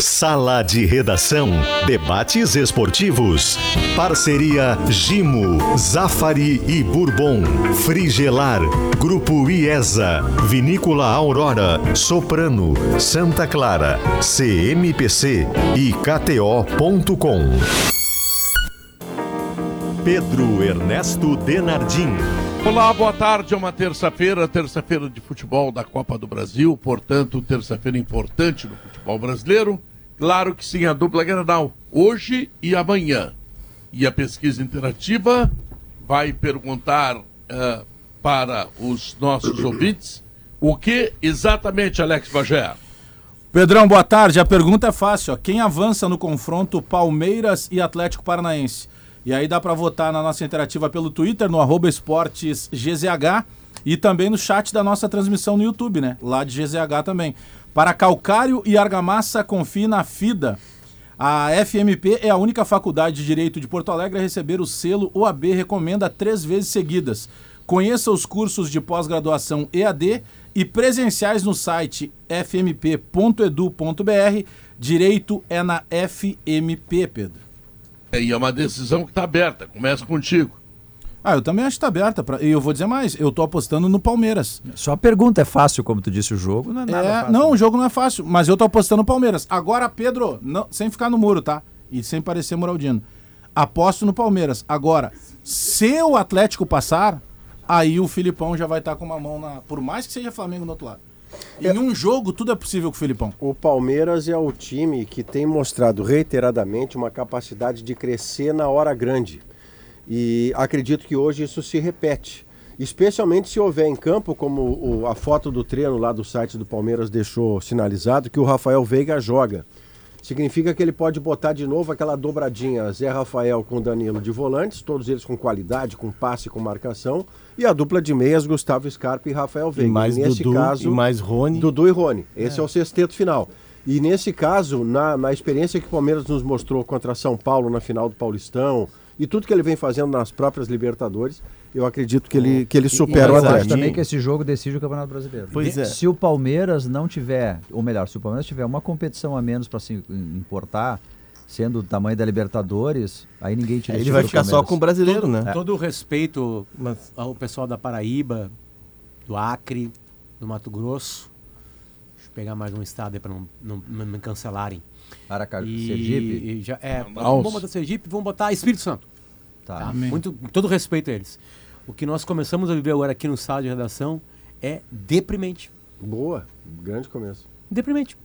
Sala de Redação. Debates esportivos. Parceria Gimo, Zafari e Bourbon. Frigelar. Grupo IESA. Vinícola Aurora. Soprano. Santa Clara. CMPC e KTO.com. Pedro Ernesto Denardim. Olá, boa tarde. É uma terça-feira, terça-feira de futebol da Copa do Brasil, portanto, terça-feira importante no futebol brasileiro. Claro que sim, a dupla Granal, hoje e amanhã. E a pesquisa interativa vai perguntar uh, para os nossos ouvintes o que exatamente, Alex Bagé? Pedrão, boa tarde. A pergunta é fácil. Ó. Quem avança no confronto Palmeiras e Atlético Paranaense? E aí dá para votar na nossa interativa pelo Twitter, no arroba esportesgzh e também no chat da nossa transmissão no YouTube, né? Lá de GZH também. Para calcário e argamassa, confie na FIDA. A FMP é a única faculdade de Direito de Porto Alegre a receber o selo OAB Recomenda três vezes seguidas. Conheça os cursos de pós-graduação EAD e presenciais no site fmp.edu.br. Direito é na FMP, Pedro. É, e é uma decisão que está aberta. Começa contigo. Ah, eu também acho que está aberta. Pra... E eu vou dizer mais, eu estou apostando no Palmeiras. Só a pergunta é fácil, como tu disse, o jogo não é nada é, fácil. Não, o jogo não é fácil, mas eu estou apostando no Palmeiras. Agora, Pedro, não, sem ficar no muro, tá? E sem parecer Moraldino. Aposto no Palmeiras. Agora, se o Atlético passar, aí o Filipão já vai estar tá com uma mão na... Por mais que seja Flamengo do outro lado. Em um jogo, tudo é possível com o Filipão. O Palmeiras é o time que tem mostrado reiteradamente uma capacidade de crescer na hora grande. E acredito que hoje isso se repete. Especialmente se houver em campo, como o, a foto do treino lá do site do Palmeiras deixou sinalizado, que o Rafael Veiga joga. Significa que ele pode botar de novo aquela dobradinha Zé Rafael com Danilo de volantes, todos eles com qualidade, com passe, com marcação e a dupla de meias, Gustavo Scarpa e Rafael Veiga. E mais e nesse Dudu, caso, e mais Rony. Dudu e Rony. Esse é, é o sexteto final. E nesse caso, na, na experiência que o Palmeiras nos mostrou contra São Paulo na final do Paulistão, e tudo que ele vem fazendo nas próprias Libertadores, eu acredito que ele, que ele supera e, o Atlético. Eu acho também que esse jogo decide o Campeonato Brasileiro. Pois é. Se o Palmeiras não tiver, ou melhor, se o Palmeiras tiver uma competição a menos para se importar, sendo o tamanho da Libertadores, aí ninguém tira Ele vai ficar só com o brasileiro, todo, né? É. Todo o respeito ao pessoal da Paraíba, do Acre, do Mato Grosso. Deixa eu pegar mais um estado aí para não, não, não, me cancelarem. Aracaju, e, Sergipe? E já, é, vamos botar Sergipe, vamos botar Espírito Santo. Tá. tá? Muito, todo respeito a eles. O que nós começamos a viver agora aqui no sala de redação é deprimente. Boa, grande começo. Deprimente.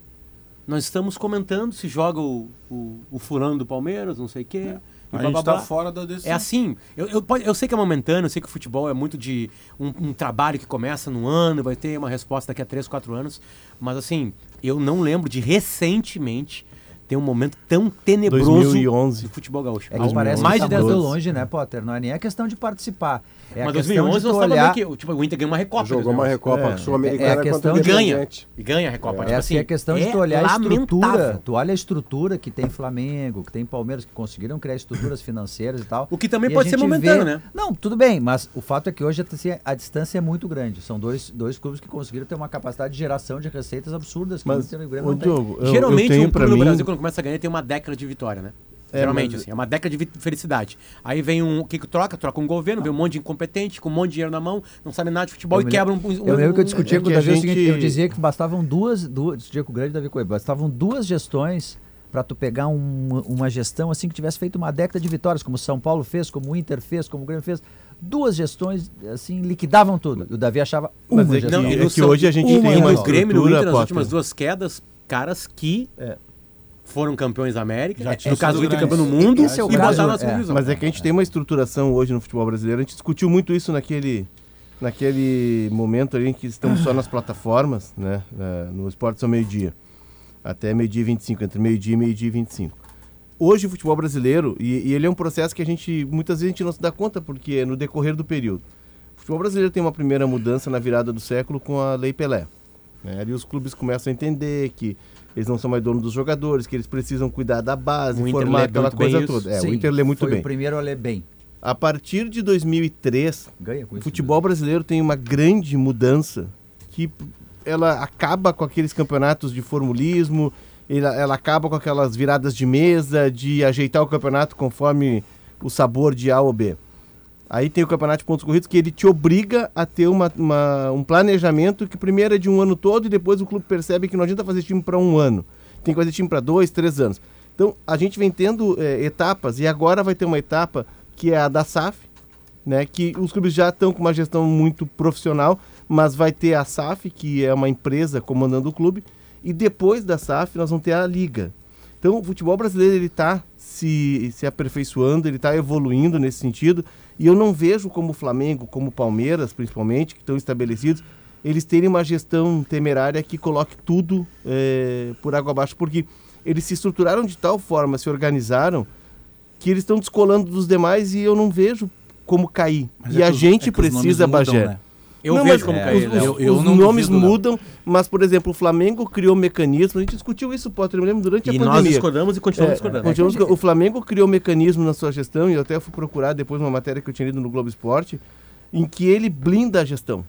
Nós estamos comentando se joga o, o, o furando do Palmeiras, não sei o quê. É. A gente está fora da decisão. É assim, eu, eu, eu, sei que é momentâneo, eu sei que o futebol é muito de um, um, trabalho que começa no ano, vai ter uma resposta daqui a 3, 4 anos, mas assim, eu não lembro de recentemente tem um momento tão tenebroso 2011. do futebol gaúcho. É que parece mais que tá de 10 longe, né, Potter? Não é nem a questão de participar. É Mas 2011 nós olhar... que tipo, o Inter ganhou uma Recopa. Jogou uma Recopa é. sul-americana é a questão de ganha. E ganha a Recopa. É. Tipo assim, é a questão de tu olhar a estrutura. Tu olha a estrutura que tem Flamengo, que tem Palmeiras, que conseguiram criar estruturas financeiras e tal. O que também pode ser momentâneo, vê... né? Não, tudo bem, mas o fato é que hoje assim, a distância é muito grande. São dois, dois clubes que conseguiram ter uma capacidade de geração de receitas absurdas que mas, o Grêmio Diogo, tem. Geralmente um clube no Brasil, quando começa a ganhar, tem uma década de vitória, né? É, Geralmente, mas... assim, é uma década de felicidade. Aí vem um. O que, que troca? Troca um governo, vem um monte de incompetente, com um monte de dinheiro na mão, não sabe nada de futebol eu e quebra um, um. Eu lembro que eu discutia é com o Davi gente... o seguinte: eu dizia que bastavam duas. duas discutia com o grande Davi Coelho, bastavam duas gestões para tu pegar um, uma gestão assim que tivesse feito uma década de vitórias, como o São Paulo fez, como o Inter fez, como o Grêmio fez. Duas gestões, assim, liquidavam tudo. E o Davi achava uma Mas é que, é que hoje a gente uma tem uma no Grêmio no Inter nas últimas duas quedas, caras que é foram campeões da América, Já no caso do Inter campeão do mundo, Esse é o e caso, botaram na é. Mas é que a gente tem uma estruturação hoje no futebol brasileiro, a gente discutiu muito isso naquele, naquele momento ali em que estamos só nas plataformas, né, no Esporte ao meio-dia, até meio-dia e 25, entre meio-dia e meio-dia e 25. Hoje o futebol brasileiro, e, e ele é um processo que a gente, muitas vezes a gente não se dá conta, porque é no decorrer do período. O futebol brasileiro tem uma primeira mudança na virada do século com a Lei Pelé. Né? Ali os clubes começam a entender que eles não são mais donos dos jogadores, que eles precisam cuidar da base, o formar aquela coisa toda. É, Sim, o Inter lê muito foi bem. o primeiro a ler bem. A partir de 2003, Ganha com o futebol brasileiro tem uma grande mudança que ela acaba com aqueles campeonatos de formulismo, ela, ela acaba com aquelas viradas de mesa, de ajeitar o campeonato conforme o sabor de A ou B. Aí tem o campeonato de pontos corridos que ele te obriga a ter uma, uma- um planejamento que primeiro é de um ano todo e depois o clube percebe que não adianta fazer time para um ano. Tem que fazer time para dois, três anos. Então a gente vem tendo eh, etapas e agora vai ter uma etapa que é a da SAF, né? Que os clubes já estão com uma gestão muito profissional, mas vai ter a SAF, que é uma empresa comandando o clube, e depois da SAF nós vamos ter a liga. Então o futebol brasileiro ele está se, se aperfeiçoando, ele está evoluindo nesse sentido, e eu não vejo como o Flamengo, como o Palmeiras, principalmente, que estão estabelecidos, eles terem uma gestão temerária que coloque tudo eh, por água abaixo, porque eles se estruturaram de tal forma, se organizaram, que eles estão descolando dos demais e eu não vejo como cair. Mas e é a gente é precisa, mudam, Bagé. né? Eu Não, vejo como é, cair. Os, Léo. os- Eu os não nomes duvido, mudam, mas, por exemplo, o Flamengo criou mecanismos, a gente discutiu isso, Potter, eu me lembro, durante a E nós pandemia. discordamos e continuamos É, discordando. continuamos discordando. o Flamengo criou mecanismo na sua gestão, e eu até fui procurar depois uma matéria que eu tinha lido no Globo Esporte, em que ele blinda a gestão.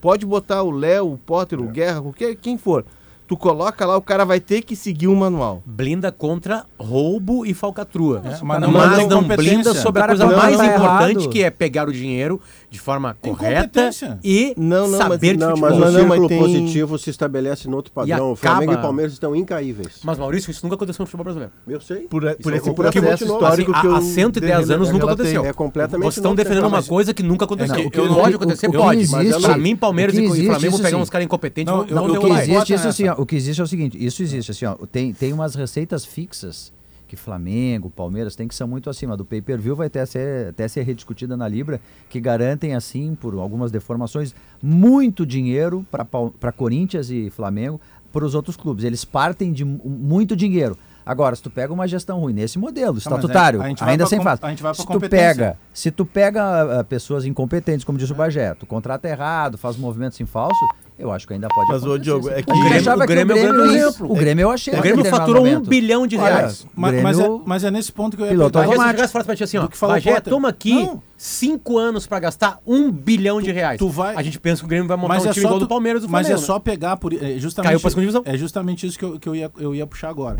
Pode botar o Léo, o Potter, o Guerra, qualquer, quem for. Tu coloca lá, o cara vai ter que seguir um manual. Blinda contra roubo e falcatrua. É, mas mas não, não- não tem blinda sobre a O coisa mais importante, errado- que é pegar o dinheiro de forma Tem correta e Não, não, mas- saber de Não, futebol. mas Não, o não, mas círculo tem- positivo se estabelece no outro padrão. E O Flamengo acaba- e Palmeiras estão incaíveis. Mas, Maurício, isso nunca aconteceu no futebol brasileiro. Eu sei. Por, por é esse processo histórico Assim, que eu há 110 anos nunca relatei. aconteceu. É completamente Vocês estão defendendo uma mas- coisa que nunca aconteceu. É, o que pode o- acontecer, o pode. Pra mim, Palmeiras o e Flamengo isso pegar sim. uns caras incompetentes, O o que existe, isso assim, ó, o que existe é o seguinte, isso existe assim, ó, tem, tem umas receitas fixas que Flamengo, Palmeiras tem que são muito acima do pay-per-view, vai até ser, até ser rediscutida na Libra, que garantem assim, por algumas deformações, muito dinheiro para Corinthians e Flamengo, para os outros clubes. Eles partem de mu- muito dinheiro. Agora, se tu pega uma gestão ruim nesse modelo mas estatutário, vai ainda sem pra Se tu pega, se tu pega ah, pessoas incompetentes, como diz o Bagé, tu contrata errado, faz movimentos em falso, eu acho que ainda pode Mas, acontecer, Diogo, é que- A gente O Grêmio- o Grêmio é o grande ia- exemplo. O Grêmio eu achei O Grêmio faturou um bilhão de Olha, reais. Mas, mas é, Grêmio- mas é nesse ponto que eu ia Piloto se automático. e falasse pra ti assim, ó, que falou o Bagé, Potter. toma aqui Não. cinco anos pra gastar um bilhão de reais. tu vai- A gente pensa que o Grêmio vai montar Mas um é time igual tu- do Palmeiras do Mas Flamengo. é só pegar por é justamente Caiu pra segunda divisão. É justamente isso que eu, que eu ia eu ia puxar agora.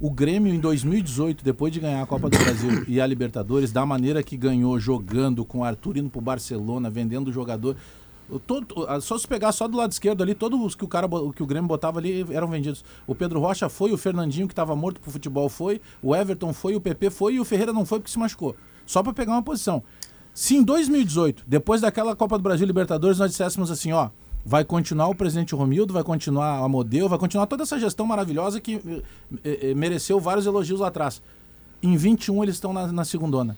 O Grêmio em 2018, depois de ganhar a Copa do Brasil e a Libertadores, da maneira que ganhou, jogando com o Arthur indo pro Barcelona, vendendo o jogador, o todo, só se pegar só do lado esquerdo ali, todos os que o cara que o Grêmio botava ali eram vendidos. O Pedro Rocha foi, o Fernandinho que estava morto pro futebol foi, o Everton foi, o PP foi e o Ferreira não foi porque se machucou. Só para pegar uma posição. Se em 2018, depois daquela Copa do Brasil Libertadores, nós disséssemos assim, ó, vai continuar o presidente Romildo, vai continuar a Modelo, vai continuar toda essa gestão maravilhosa que eh, eh, mereceu vários elogios lá atrás. Em 21 eles estão na, na segundona.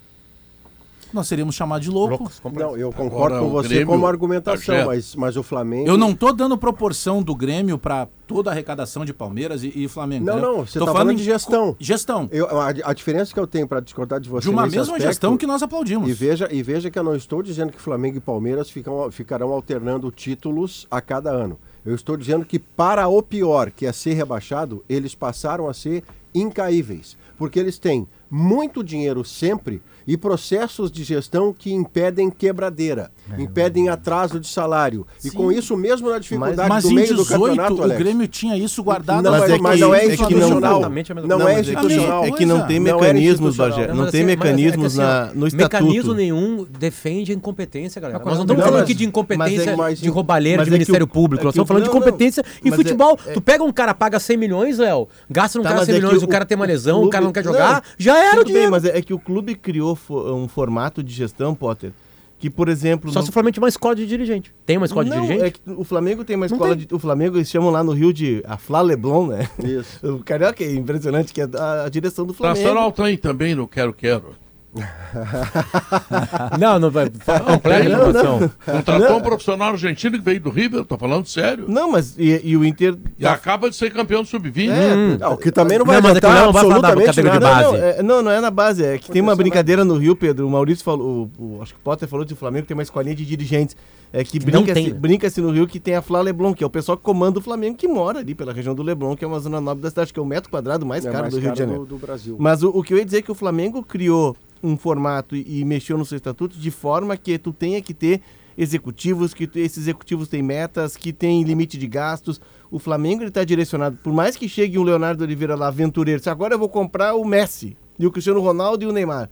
Nós seríamos chamados de louco. Loucos. Não, eu concordo Agora, com o você Grêmio, como argumentação, Bagé. mas, mas o Flamengo. Eu não tô dando proporção do Grêmio para toda a arrecadação de Palmeiras e, e Flamengo. Não, entendeu? não, você Tô tá falando de gestão. co- Gestão. Eu- a, a diferença que eu tenho para discordar de você De uma nesse mesma aspecto- gestão que nós aplaudimos. E veja, e veja que eu não estou dizendo que Flamengo e Palmeiras ficam, ficarão alternando títulos a cada ano. Eu estou dizendo que, para o pior, que é ser rebaixado, eles passaram a ser incaíveis. Porque eles têm muito dinheiro sempre e processos de gestão que impedem quebradeira, impedem atraso de salário. E com isso, mesmo na dificuldade Mas do em meio do 18 campeonato, o Alex, Grêmio tinha isso guardado. não, Mas mas, é mas que- não é é que não- institucional. Não coisa. é Não, mas é que- institucional. É que não tem Não é mecanismos. Bagé. Não, Não mas tem assim, mas é que mecanismos assim, na, no estatuto. Mecanismo nenhum defende a incompetência, galera. Nós não estamos Não, falando mas- aqui de incompetência, mas é- mas- de roubalheira, mas de é que Ministério o- Público. é Nós que estamos o- falando de não, não. competência em Mas é- futebol. é- Tu pega um cara, paga 100 milhões, Léo, gasta num Tá, cara mas 100 é que milhões, o o- cara tem uma o lesão, o cara não quer jogar, não, já era o Tudo bem, dinheiro. mas é, é que o clube criou um formato de gestão, Potter, que, por exemplo... Só no- se o Flamengo tiver uma escola de dirigente. Tem uma escola de não, dirigente? é que o Flamengo tem uma Não escola tem. de... O Flamengo, eles chamam lá no Rio de a Flá Leblon, né? Isso. O Carioca é impressionante, que é a, a direção do Flamengo. Nacional tem também no Quero Quero. Não, não vai. Completa não, informação. Contratou um profissional argentino que veio do River, tô falando sério. Não, mas e, e o Inter... E acaba de ser campeão do Sub-20. É, Ah, o que também não vai Não, mas é que o adiantar Léo vai falar da nada. Não, não, é, não, não é na base. É que tem uma brincadeira no Rio, Pedro. O Maurício falou, o, o- acho que o Potter falou de Flamengo, tem uma escolinha de dirigentes. É que Que não brinca-se brinca no Rio que tem a Flá Leblon, que é o pessoal que comanda o Flamengo, que mora ali pela região do Leblon, que é uma zona nobre da cidade, que é o metro quadrado mais É caro mais do Rio de Janeiro. do, do Brasil. Mas o, o que eu ia dizer é que o Flamengo criou um formato e, mexeu no seu estatuto de forma que tu tenha que ter executivos, que esses executivos têm metas, que têm limite de gastos. O Flamengo está direcionado, por mais que chegue um Leonardo Oliveira lá, aventureiro, se agora eu vou comprar o Messi, e o Cristiano Ronaldo e o Neymar.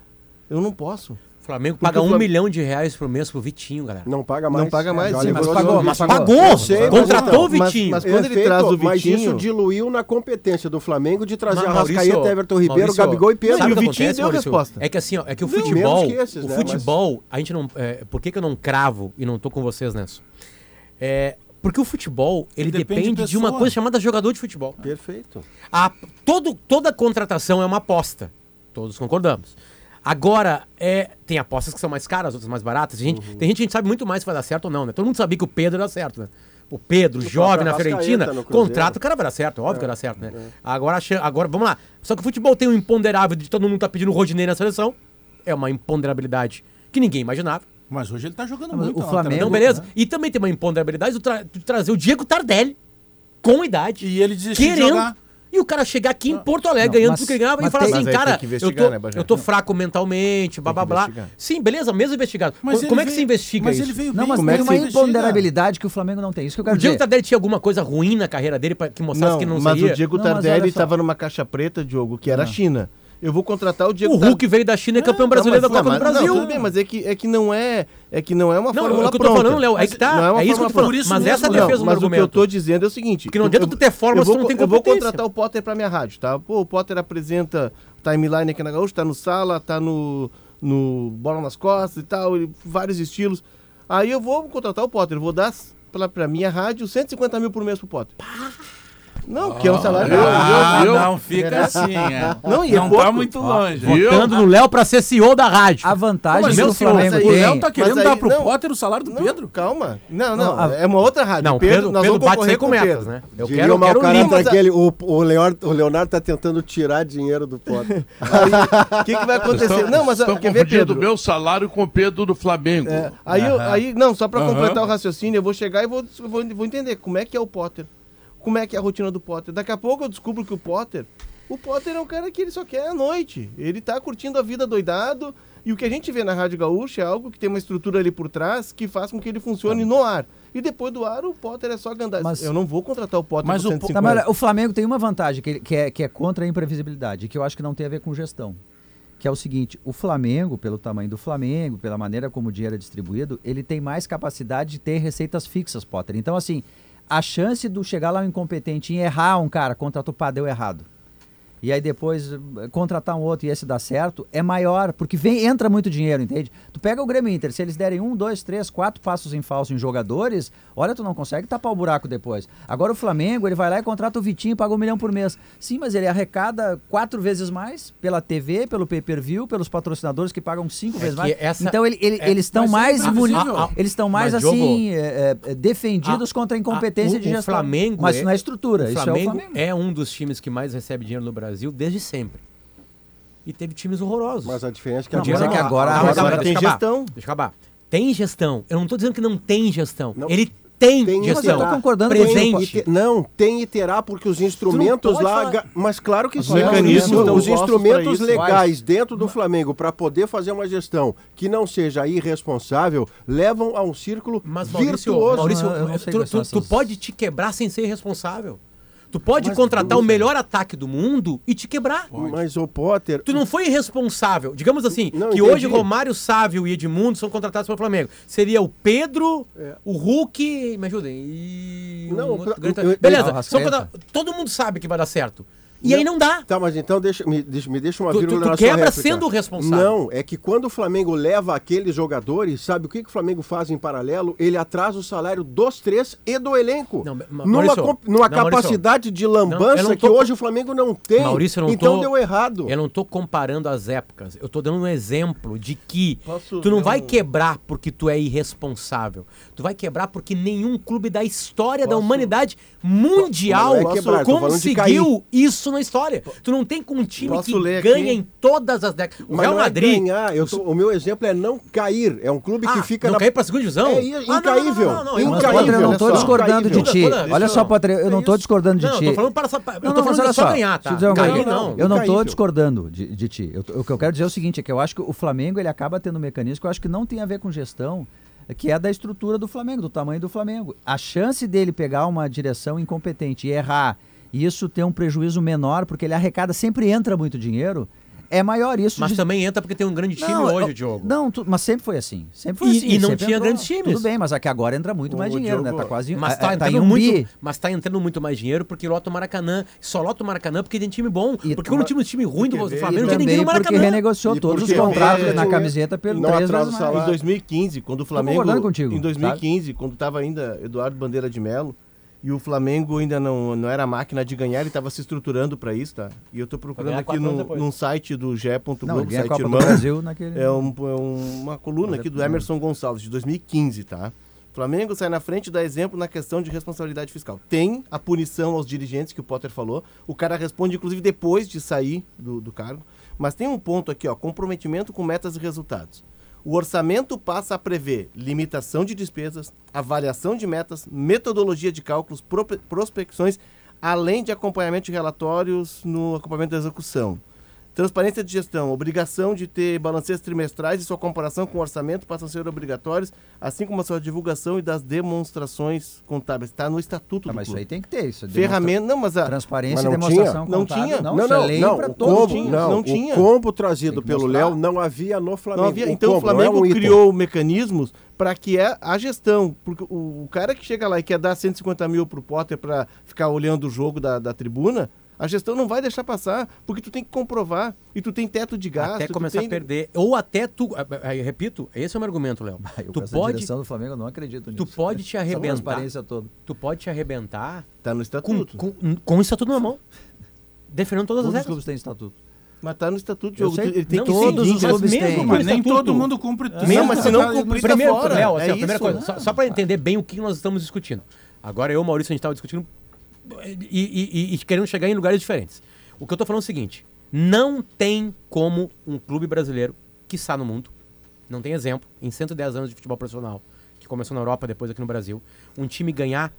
Eu não posso. O Flamengo paga um Flam- milhão de reais por mês pro Vitinho, galera. Não paga mais. Não paga mais, sim, mas pagou, mas Pagou! Sei, mas Contratou então, o Vitinho. Mas, mas quando ele traz o Perfeito, Mas Vitinho... isso diluiu na competência do Flamengo de trazer Mas, Arrascaeta, Maurício, Everton Ribeiro, Maurício, Gabigol e Pedro. Sabe Sabe o Vitinho acontece, deu a Maurício? resposta. É que assim, ó, é que o Não, futebol, menos que esses, o né, futebol, a gente não, é, por que, que eu não cravo e não tô com vocês nessa? É, porque o futebol, ele Depende depende, de de uma coisa chamada jogador de futebol. Perfeito. A, todo, toda contratação é uma aposta. Todos concordamos. Agora, é, tem apostas que são mais caras, outras mais baratas. A gente, Uhum. Tem gente que a gente sabe muito mais se vai dar certo ou não, né? Todo mundo sabia que o Pedro dá certo, né? O Pedro, jovem na Fiorentina, contrato, o cara vai dar certo, óbvio que vai dar certo, né? Agora, acha- agora, vamos lá. Só que o futebol tem um imponderável de todo mundo tá pedindo o Rodinei na seleção. É uma imponderabilidade que ninguém imaginava. Mas hoje ele tá jogando mas muito. o Flamengo- Então, beleza. né? E também tem uma imponderabilidade de, tra- de trazer o Diego Tardelli com idade. E ele desistiu de querendo. jogar. E o cara chegar aqui em Porto Alegre Não, ganhando mas- tudo que ele ganhava e mas falar tem- assim, Mas cara, eu tô, né, eu tô fraco mentalmente, blá blá blá. Sim, beleza, mesmo investigado. Mas Como é que veio- se investiga mas isso? ele veio Não, mas Como é tem que uma imponderabilidade que o Flamengo não tem. Isso que eu quero O Diego dizer. Tardelli tinha alguma coisa ruim na carreira dele pra, que mostrasse Não, que não mas seria? o Diego Não, mas Tardelli estava numa caixa preta, Diogo, que era a China. Eu vou contratar o Diego O Hulk veio da China e é campeão brasileiro da Não, Copa mas- do não, Brasil. tudo bem, mas é que, é que não é, é que não é uma Não, fórmula é o que eu tô pronta. falando, Léo, é que tá, Não uma é isso que eu tô falando. pronta. Mas essa Não, defesa do mas o que eu argumento. tô dizendo é o seguinte. Porque não adianta tu ter fórmula eu se tu não tem Eu vou competência. contratar o Potter pra minha rádio, tá? Pô, o Potter apresenta timeline aqui na Gaúcha, tá no Sala, tá no, no Bola nas Costas e tal, e vários estilos. Aí eu vou contratar o Potter, vou dar pra, pra minha rádio 150 mil por mês pro Potter. Não, que é um salário... Ah, Eu- eu- não, fica assim, é. Não, e é não tá muito longe. Votando no Léo pra ser CEO da rádio. A vantagem o senhor, Flamengo mas o aí- Léo tá querendo aí- dar pro não. Potter o salário do Não, Pedro. calma. Não, não, Não, a- é uma outra rádio. Não, o Pedro, Pedro, nós Pedro vamos bate com o metas, Pedro. né? Eu Diria quero, o eu quero caráter limpo. aquele, o, o, Leonardo, o Leonardo tá tentando tirar dinheiro do Potter. O que, que vai acontecer? Estão- não, mas estão quer ver, Pedro? o meu salário com o Pedro do Flamengo. É, aí, aí, não, só pra completar o raciocínio, eu vou chegar e vou entender como é que é o Potter. Como é que é a rotina do Potter. Daqui a pouco eu descubro que o Potter, o Potter é um cara que ele só quer a noite. Ele tá curtindo a vida doidado. E o que a gente vê na Rádio Gaúcha é algo que tem uma estrutura ali por trás que faz com que ele funcione no ar. E depois do ar, o Potter é só gandar. Mas- Eu não vou contratar o Potter Mas o- 150. Tá, mas o Flamengo tem uma vantagem que, que é, que é contra a imprevisibilidade, que eu acho que não tem a ver com gestão. Que é o seguinte, o Flamengo, pelo tamanho do Flamengo, pela maneira como o dinheiro é distribuído, ele tem mais capacidade de ter receitas fixas, Potter. Então, assim, a chance do chegar lá um incompetente e errar um cara, contratou o deu errado. E aí depois eh, contratar um outro e esse dar certo, é maior, porque vem, entra muito dinheiro, entende? Tu pega o Grêmio Inter, se eles derem um, dois, três, quatro passos em falso em jogadores, olha, tu não consegue tapar o buraco depois. Agora o Flamengo, ele vai lá e contrata o Vitinho e paga um milhão por mês. Sim, mas ele arrecada quatro vezes mais pela TV, pelo pay-per-view, pelos patrocinadores que pagam cinco vezes que mais. essa- então ele, ele- é- eles estão mais é boni- imprevisível. eles estão mais Mas, assim é, é, defendidos a- contra a incompetência a- o- de o gestão. Flamengo mas é- é estrutura, O isso é o Flamengo Flamengo. é um dos times que mais recebe dinheiro no Brasil desde sempre. E teve times horrorosos. Mas a diferença é que Não, mas é que agora- Calma, agora calma, tem deixa eu acabar. gestão. Deixa eu acabar. Tem gestão. Eu não tô dizendo que não tem gestão. Não. Ele tem, Tem gestão. Mas concordando Presente. com E te- não, tem e terá, porque os instrumentos lá. falar- Mas claro que Os sim. mecanismos Os- estão os instrumentos legais dentro do Flamengo para poder fazer uma gestão que não seja irresponsável levam a um círculo Mas, Maurício, virtuoso. Maurício não sei tu, tu- tu pode te quebrar sem ser responsável. Tu pode Mas, contratar o Maurício- melhor ataque do mundo e te quebrar. Mas o Potter. Tu não foi irresponsável. Digamos assim, Não, que entendi. hoje Romário Sávio e Edmundo são contratados pelo Flamengo. Seria o Pedro, o Hulk, me ajudem. E um Não, outro eu- grande- eu- eu- Beleza, são contra- todo mundo sabe que vai dar certo. E aí não dá. Tá, mas então deixa, me, deixa, me deixa uma Tu- tu- vírgula tu na sua quebra sendo o responsável. Não, é que quando o Flamengo leva aqueles jogadores, sabe o que, que o Flamengo faz em paralelo? Ele atrasa o salário dos três e do elenco. Não, Ma- numa Maurício, comp- numa não, Maurício. capacidade de Não, eu lambança não que hoje o Flamengo não tem. Maurício, eu não então tô, deu errado. Eu não tô comparando as épocas. Eu tô dando um exemplo de que Posso tu não vai quebrar porque tu é irresponsável. Tu vai quebrar porque nenhum clube da história da Posso- humanidade mundial Não é quebrar, de conseguiu isso na história. Tu não tem com um time Posso que ler aqui? ganha em todas as décadas. O Mas Real não é Madrid ganhar, eu tô- o meu exemplo é não cair. É um clube que Ah, fica não na cair pra segunda divisão? É Ah, i- não, não, não, incaível. não, Potter, eu não tô discordando de ti. Olha só, Potter, eu não tô discordando de Não, eu ti. tô falando para, eu Não, tô falando olha só ganhar, tá? não. Eu não tô discordando de, ti. Eu- o que eu quero dizer é o seguinte, é que eu acho que o Flamengo ele acaba tendo um mecanismo que eu acho que não tem a ver com gestão. que é da estrutura do Flamengo, do tamanho do Flamengo. A chance dele pegar uma direção incompetente e errar, e isso ter um prejuízo menor, porque ele arrecada, sempre entra muito dinheiro, é maior isso. Mas diz- também entra porque tem um grande time Não, hoje, eu- Diogo. Não, tu- mas sempre foi assim. Sempre foi E- assim. e não tinha entrou. grandes times. Tudo bem, mas aqui agora entra muito O mais dinheiro, né? Diogo- Tá quase Mas é, tá, tá entrando um muito, bi. mas tá entrando muito mais dinheiro porque lota o Maracanã. Só lota o Maracanã porque tem time bom. E- porque quando tinha um time ruim do, do Porque- Flamengo, não tinha ninguém no porque Maracanã. renegociou E todos os porque contratos é, na camiseta pelo não três vezes mais. salário. Em 2015, quando o Flamengo. concordando contigo, Em 2015, quando estava ainda Eduardo Bandeira de Melo, e o Flamengo ainda não, não era máquina de ganhar, ele estava se estruturando para isso, tá? E eu tô procurando aqui depois. num site do GE. Não, Globo, site Copa irmão. do Brasil naquele... É, um- é um- uma coluna aqui do Emerson Gonçalves, de 2015, tá? Flamengo sai na frente e dá exemplo na questão de responsabilidade fiscal. Tem a punição aos dirigentes que o Potter falou. O cara responde, inclusive, depois de sair do, do cargo. Mas tem um ponto aqui, ó, comprometimento com metas e resultados. O orçamento passa a prever limitação de despesas, avaliação de metas, metodologia de cálculos, prospecções, além de acompanhamento de relatórios no acompanhamento da execução. Transparência de gestão, obrigação de ter balanceios trimestrais e sua comparação com o orçamento passam a ser obrigatórios, assim como a sua divulgação e das demonstrações contábeis. Está no estatuto Ah, do mas isso aí clube. tem que ter. Isso é Ferramenta, não, mas a, Transparência Mas e não demonstração tinha? Não contábil. tinha? Não, não, é não, lei não, para o todos. combo, tinha, não, não o tinha. combo trazido pelo. Léo não havia no Flamengo. Não havia- O então o combo não é Flamengo um item. criou mecanismos para que é a gestão. Porque o, o cara que chega lá e quer dar 150 mil pro Potter para ficar olhando o jogo da, da tribuna, a gestão não vai deixar passar, porque tu tem que comprovar. E tu tem teto de gasto. Até começar tem- a perder. Ou até tu. Aí, repito, esse é o meu argumento, Léo. Eu Tu com pode, do Flamengo eu não acredito nisso. tu pode te arrebentar. Tu pode te arrebentar Tá no com, estatuto. com, com o estatuto na mão. Defendendo todas Todos as os regras. clubes têm estatuto. Mas tá no estatuto, Diogo. sei. Ele tem Não, que todos seguir, os clubes mesmo têm. com Mas nem todo mundo cumpre tudo. Mesmo, mas se não Tá- cumprir, tá Primeiro, fora. Léo, assim, É a primeira isso, coisa, só, só para entender bem o que nós estamos discutindo. Agora eu, Maurício, a gente estava discutindo e, e- e- querendo chegar em lugares diferentes. O que eu tô falando é o seguinte: não tem como um clube brasileiro, que está no mundo, não tem exemplo, em 110 anos de futebol profissional, que começou na Europa, depois aqui no Brasil, um time ganhar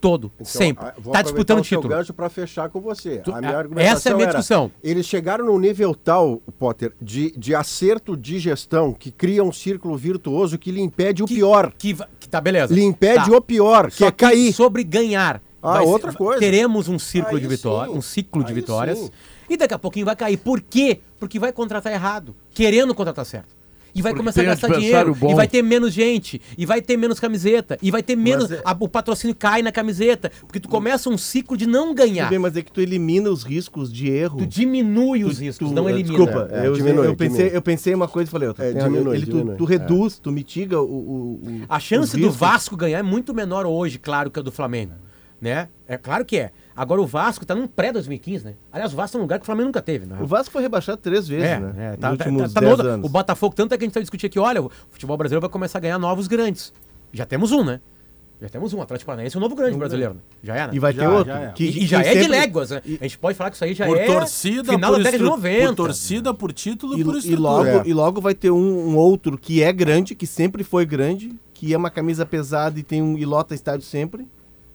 todo, Então, sempre. ah, vou Tá aproveitar disputando o título. gancho para fechar com você. Tu- a ah, essa é a minha era, discussão. Eles chegaram num nível tal, Potter, de, de acerto de gestão que cria um círculo virtuoso que lhe impede o Que- pior. Que, que tá, beleza. Lhe impede Tá. o pior, que Só é cair. Sobre ganhar. Ah, Vai ser- outra coisa. Teremos um círculo Aí de vitórias, um ciclo de Aí vitórias. sim. E daqui a pouquinho vai cair. Por quê? Porque vai contratar errado, querendo contratar certo. E vai Porque começar a gastar dinheiro. bom. E vai ter menos gente. E vai ter menos camiseta. E vai ter menos. é- a- o patrocínio cai na camiseta. Porque tu começa um ciclo de não ganhar. Bem, mas é que tu elimina os riscos de erro. Tu diminui os Tu- riscos, tu- não eh, elimina. Desculpa, É, eu, diminui, eu, pensei, diminui. eu pensei uma coisa e falei outra. É, diminui, ele, tu, diminui. tu reduz, tu mitiga o, o- o- A chance do. Vasco ganhar é muito menor hoje, claro, que a do Flamengo. Né? É claro que é. Agora o Vasco tá num pré-2015, né? Aliás, o Vasco tá num lugar que o Flamengo nunca teve, né? O Vasco foi rebaixado três vezes, É, né? é, Nos tá, tá- últimos tá 10 outro- anos. O Botafogo, tanto é que a gente tá discutindo aqui, olha, o futebol brasileiro vai começar a ganhar novos grandes. Já temos um, né? Já temos um, o Atlético Paranaense é um novo grande brasileiro. Né? Já é, né? E vai Já, ter outro. já é. que- E- e já que é de sempre- léguas, né? A gente pode falar que isso aí já Por é torcida, final por, da década de estru- 90. por torcida, por título E, e por e estrutura. logo, É. e logo vai ter um, um outro que é grande, que sempre foi grande, que é uma camisa pesada e tem um e lota estádio sempre.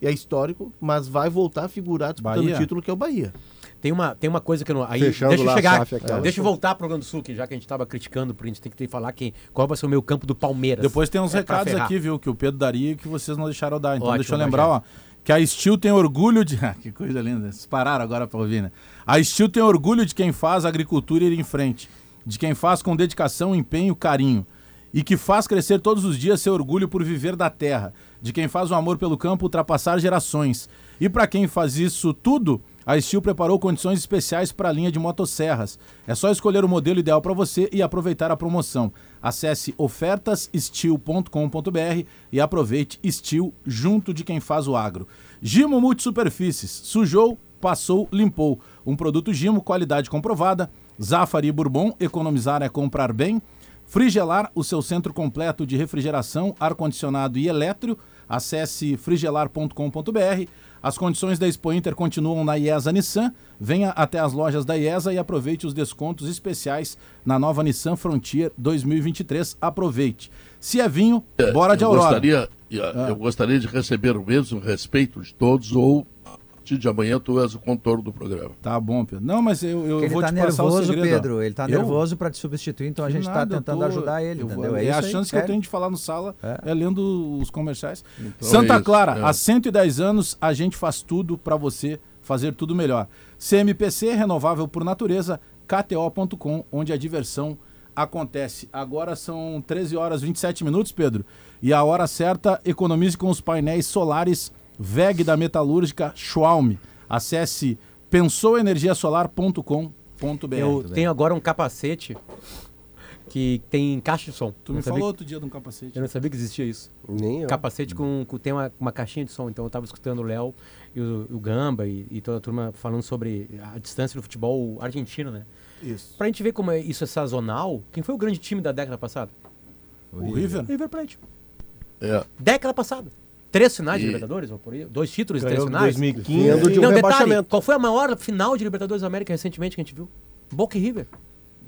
E é histórico, mas vai voltar a figurar disputando Bahia. o título, que é o Bahia. Tem uma, tem uma coisa que eu não. Aí, Fechando deixa eu chegar. Deixa eu voltar pro Rio Grande do Sul, que já que a gente tava criticando, porque a gente tem que ter- falar quem, qual vai ser o meu campo do Palmeiras. Depois tem uns É recados aqui, viu, que o Pedro daria e que vocês não deixaram dar. Então Ótimo, deixa eu lembrar, ó, que a Steel tem orgulho de... Ah, que coisa linda, vocês pararam agora pra ouvir, né? A Steel tem orgulho de quem faz a agricultura ir em frente, de quem faz com dedicação, empenho, carinho, e que faz crescer todos os dias seu orgulho por viver da terra, de quem faz o amor pelo campo ultrapassar gerações. E para quem faz isso tudo, a Steel preparou condições especiais para a linha de motosserras. É só escolher o modelo ideal para você e aproveitar a promoção. Acesse ofertassteel.com.br e aproveite Steel junto de quem faz o agro. Gimo Multisuperfícies. Sujou, passou, limpou. Um produto Gimo, qualidade comprovada. Zafari Bourbon, economizar é comprar bem. Frigelar, o seu centro completo de refrigeração, ar-condicionado e elétrico. Acesse frigelar.com.br. As condições da Expo Inter continuam na IESA Nissan. Venha até as lojas da IESA e aproveite os descontos especiais na nova Nissan Frontier 2023. Aproveite. Se é vinho, bora de eu Aurora. Gostaria, eu gostaria de receber o mesmo respeito de todos ou partir de amanhã tu és o contorno do programa. Tá bom, Pedro. Não, mas eu, eu ele vou tá te passar o nervoso, segredo. Pedro. Ele tá Eu? nervoso pra te substituir, então a gente tá nada, eu tentando tô- ajudar ele, eu vou- entendeu? É É, a isso aí, chance que eu tenho de falar no sala É. é, lendo os comerciais. Então Santa é isso, Clara, é. há 110 anos a gente faz tudo pra você fazer tudo melhor. CMPC, renovável por natureza, KTO.com, onde a diversão acontece. Agora são 13 horas e 27 minutos, Pedro. E a hora certa, economize com os painéis solares VEG da Metalúrgica Schwalm. Acesse pensouenergiasolar.com.br. Eu tenho agora um capacete que tem caixa de som. Tu Não me falou outro dia de um capacete. Eu não sabia que existia isso. Nem eu. Capacete com, com- tem uma, uma caixinha de som. Então eu tava escutando o Léo e o, o Gamba e, e toda a turma falando sobre a distância do futebol argentino, né? Isso. Pra gente ver como é, isso é sazonal, quem foi o grande time da década passada? O River? River Plate. É. Década passada. Três finais de Libertadores, ou por aí, dois títulos e três finais. 2015. Vindo de um Não, detalhe, qual foi a maior final de Libertadores da América recentemente que a gente viu? Boca e River.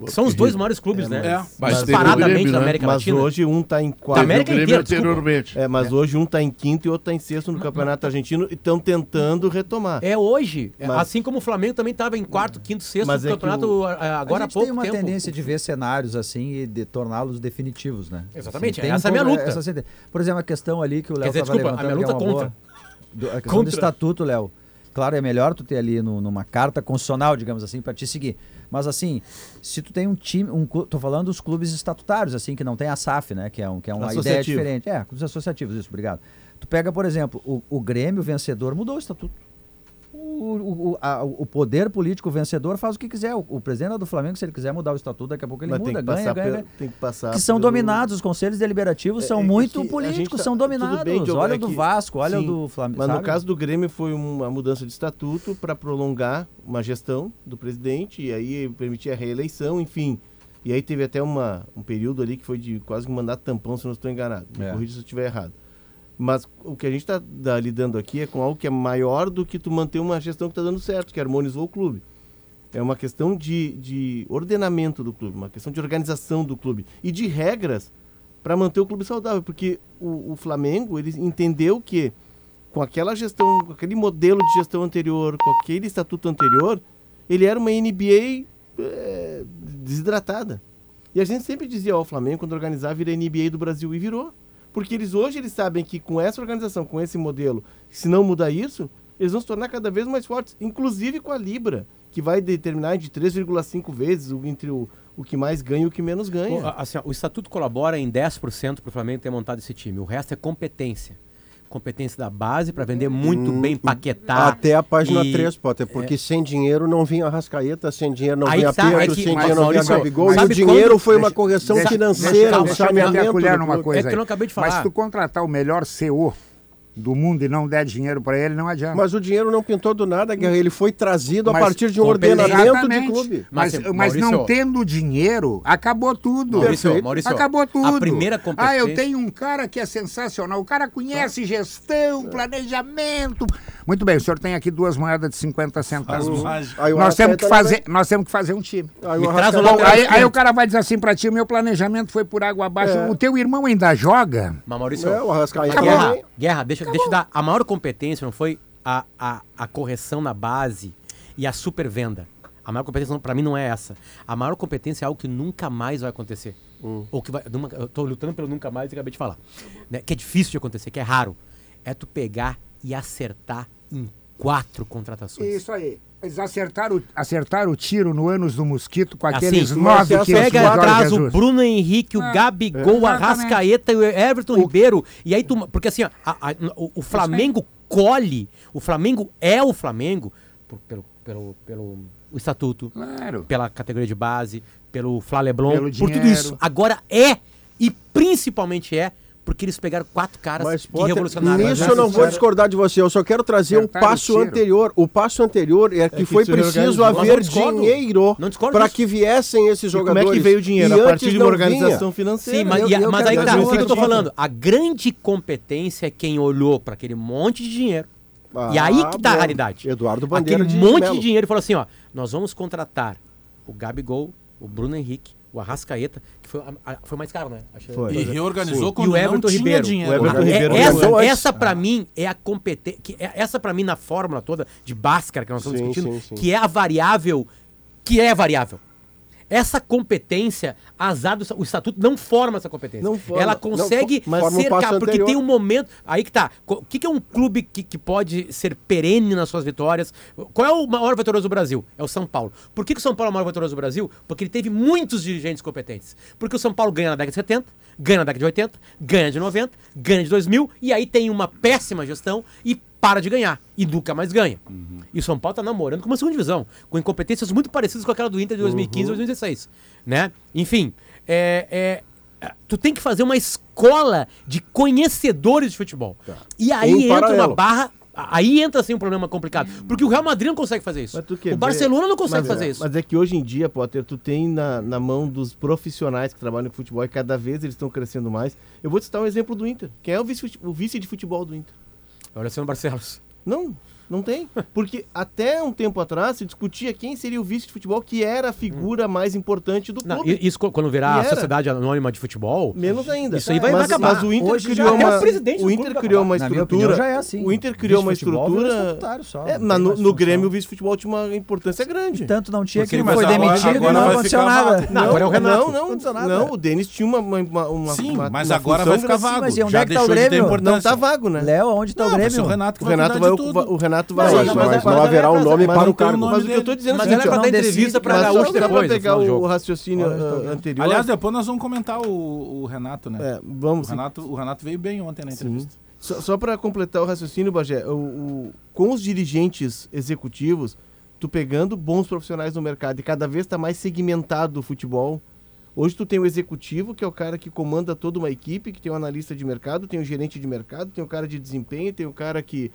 São os dois maiores clubes, né? É. Mas Disparadamente Grêmio, da né? América Mas Latina. hoje um tá em Da quarto. América o Grêmio inteira, desculpa. anteriormente. É, mas hoje um tá em quinto e outro tá em sexto no Campeonato Argentino e estão tentando retomar. É hoje. Mas- assim como o Flamengo também estava em quarto, quinto, sexto Mas no é campeonato o- a- agora a há gente pouco tem uma tempo. tendência de ver cenários assim e de torná-los definitivos, né? Exatamente, tem essa é a minha luta. essa Por exemplo, a questão ali que o Léo estava desculpa, a levantando, minha é luta contra. boa- do- a questão Contra. do estatuto, Léo. Claro, é melhor tu ter ali no- numa carta constitucional, digamos assim, para te seguir. Mas assim, se tu tem um time, um, tô falando dos clubes estatutários, assim, que não tem a SAF, né? Que é, um, que é uma ideia diferente. É, clubes associativos, isso, obrigado. Tu pega, por exemplo, o, o Grêmio vencedor mudou o estatuto. O, o, a- o poder político vencedor faz o que quiser. O, o presidente do Flamengo, se ele quiser mudar o estatuto, daqui a pouco ele Mas muda, tem que ganha, ganha, pelo- tem que passar Que são pelo- dominados, os conselhos deliberativos É- são é muito políticos, tá- são tudo bem, dominados. Diogo, olha é o do que- Vasco, olha sim, o do Flamengo. Mas no sabe? caso do Grêmio foi uma mudança de estatuto para prolongar uma gestão do presidente e aí permitir a reeleição, enfim. E aí teve até uma, um período ali que foi de quase um mandato tampão, se não estou enganado. Me É. corrija se eu estiver errado. Mas o que a gente está lidando aqui é com algo que é maior do que tu manter uma gestão que está dando certo, que harmonizou o clube. É uma questão de, de ordenamento do clube, uma questão de organização do clube e de regras para manter o clube saudável, porque o, o Flamengo ele entendeu que com aquela gestão, com aquele modelo de gestão anterior, com aquele estatuto anterior, ele era uma NBA é, desidratada. E a gente sempre dizia, ó, o Flamengo quando organizava vira NBA do Brasil e virou. Porque eles hoje eles sabem que com essa organização, com esse modelo, se não mudar isso, eles vão se tornar cada vez mais fortes, inclusive com a Libra, que vai determinar de 3,5 vezes entre o, o que mais ganha e o que menos ganha. Assim, ó, o estatuto colabora em 10% para o Flamengo ter montado esse time. O resto é competência. Competência da base para vender muito Hum, bem, paquetar. Até a página e- 3, Potter, porque sem dinheiro não vinha Rascaeta, sem dinheiro não Aí vinha tá, Pedro, aí que- sem mas, dinheiro não vinha Gabigol, e o dinheiro quando- foi uma Deixa- correção deixa- financeira, deixa- um deixa eu meter a saneamento. colher numa coisa É que eu não acabei de Mas falar. se tu contratar o melhor CO do mundo e não der dinheiro para ele, não adianta. Mas o dinheiro não pintou do nada, Guerra. Ele foi trazido Mas a partir de um ordenamento de clube. Mas, Mas, mas não tendo dinheiro, acabou tudo. Maurício. Maurício, Acabou tudo. A primeira competência... Ah, eu tenho um cara que é sensacional. O cara conhece gestão, planejamento. Muito bem, o senhor tem aqui duas moedas de 50 centavos. Nós temos, que fazer, nós temos que fazer um time. Aí o Bom, aí, aí o cara vai dizer assim pra ti, o meu planejamento foi por água abaixo. O teu irmão ainda joga? Mas, Maurício, É, o Arrascaeta Guerra. Guerra deixa, deixa eu dar. A maior competência não foi a, a, a correção na base e a supervenda. A maior competência, para mim, não é essa. A maior competência é algo que nunca mais vai acontecer. Ou que vai. numa- eu tô lutando pelo nunca mais e acabei de falar. Né? Que é difícil de acontecer, que é raro. É tu pegar e acertar em quatro contratações. Isso aí. Eles acertaram, acertaram o tiro no ânus do mosquito com Assim, aqueles mas nove que Pega o atrás o. Bruno Henrique, o Ah, Gabigol, é. o Arrascaeta e o Everton Ribeiro. E aí tu. Porque assim, a- a- o, o Flamengo colhe, o Flamengo é o Flamengo por- pelo, pelo, pelo o estatuto, Claro. pela categoria de base, pelo Flá Leblon, Pelo por tudo isso. Agora é, e principalmente é, porque eles pegaram quatro caras Mas, que Potter, revolucionaram. nisso eu não vou discordar de você. Eu só quero trazer o passo tiro. anterior. O passo anterior é que, que foi se preciso haver não dinheiro para que viessem esses E como jogadores. é que veio o dinheiro? E a antes partir de uma organização vinha. financeira. Sim, mas, Eu- e eu mas aí tá, o que, eu tô outra falando? A grande competência é quem olhou para aquele monte de dinheiro. e aí que tá a realidade. Eduardo Bandeira Aquele de monte de dinheiro e falou assim, ó, nós vamos contratar o Gabigol, o Bruno Henrique, o Arrascaeta, que foi, a- a- foi mais caro, né? Acho- Foi. E reorganizou E quando o Everton não tinha Ribeiro. dinheiro. O Everton É- Ribeiro essa, organizou antes. essa para mim é a competência. Essa para mim na fórmula toda de Bhaskara que nós estamos Sim, discutindo, sim, sim. que é a variável que é a variável. Essa competência, azar do, o estatuto não forma essa competência. Não forma. Ela Não, consegue fo- forma ser um passo capaz, porque anterior. tem um momento. Aí que tá. O que, que é um clube que, que pode ser perene nas suas vitórias? Qual é o maior vitorioso do Brasil? É o São Paulo. Por que, que o São Paulo é o maior vitorioso do Brasil? Porque ele teve muitos dirigentes competentes. Porque o São Paulo ganha na década de 70, ganha na década de 80, ganha de 90, ganha de 2000, e aí tem uma péssima gestão e para de ganhar. E nunca mais ganha. E o São Paulo tá namorando com uma segunda divisão, com incompetências muito parecidas com aquela do Inter de 2015 e 2016. Né? Enfim, é, é, tu tem que fazer uma escola de conhecedores de futebol. E aí Em entra paralelo. uma barra. Aí entra assim um problema complicado. Porque o Real Madrid não consegue fazer isso. O Barcelona não consegue mas é- fazer isso. Mas é que hoje em dia, Potter, tu tem na, na mão dos profissionais que trabalham com futebol e cada vez eles estão crescendo mais. Eu vou te citar um exemplo do Inter. Quem é o vice, o vice de futebol do Inter? Olha sendo Barcelos. Não, não tem. Porque até um tempo atrás se discutia quem seria o vice de futebol, que era a figura mais importante do Não, clube. i- isso quando virar E a sociedade anônima de futebol. Menos ainda. Isso aí vai- vai mas, acabar. mas o Inter Hoje criou uma, o presidente do o clube Inter vai criou uma estrutura. já é assim. O Inter criou uma estrutura. só, É, não no, no. Grêmio o vice-futebol tinha uma importância grande. Tanto não tinha Porque que ele foi agora- demitido e agora não vai aconteceu nada. Não, agora é o Renato. Não, não, aconteceu nada. não, o Denis tinha uma, uma, uma, Sim, uma- mas uma agora vai ficar vago. mas e onde Já é que tá o de Grêmio? Não tá vago, né? Léo, aonde tá Não, o vai Grêmio? o Renato que O vai Renato Renato vai Mas- Mas, mas- não haverá um ela- nome para o cargo. Mas o que eu tô dele. dizendo é pra ó, dar entrevista mas Gaúcho só, só depois. no pegar o, raciocínio ah, vendo? anterior. Aliás, depois nós vamos comentar o, Renato, né? é, vamos O Renato, o Renato veio bem ontem na entrevista. Só, só para completar o raciocínio, Bagé, o, o- com os dirigentes executivos, tu pegando bons profissionais no mercado e cada vez está mais segmentado o futebol. Hoje tu tem o executivo, que é o cara que comanda toda uma equipe, que tem o analista de mercado, tem o gerente de mercado, tem o cara de desempenho, tem o cara que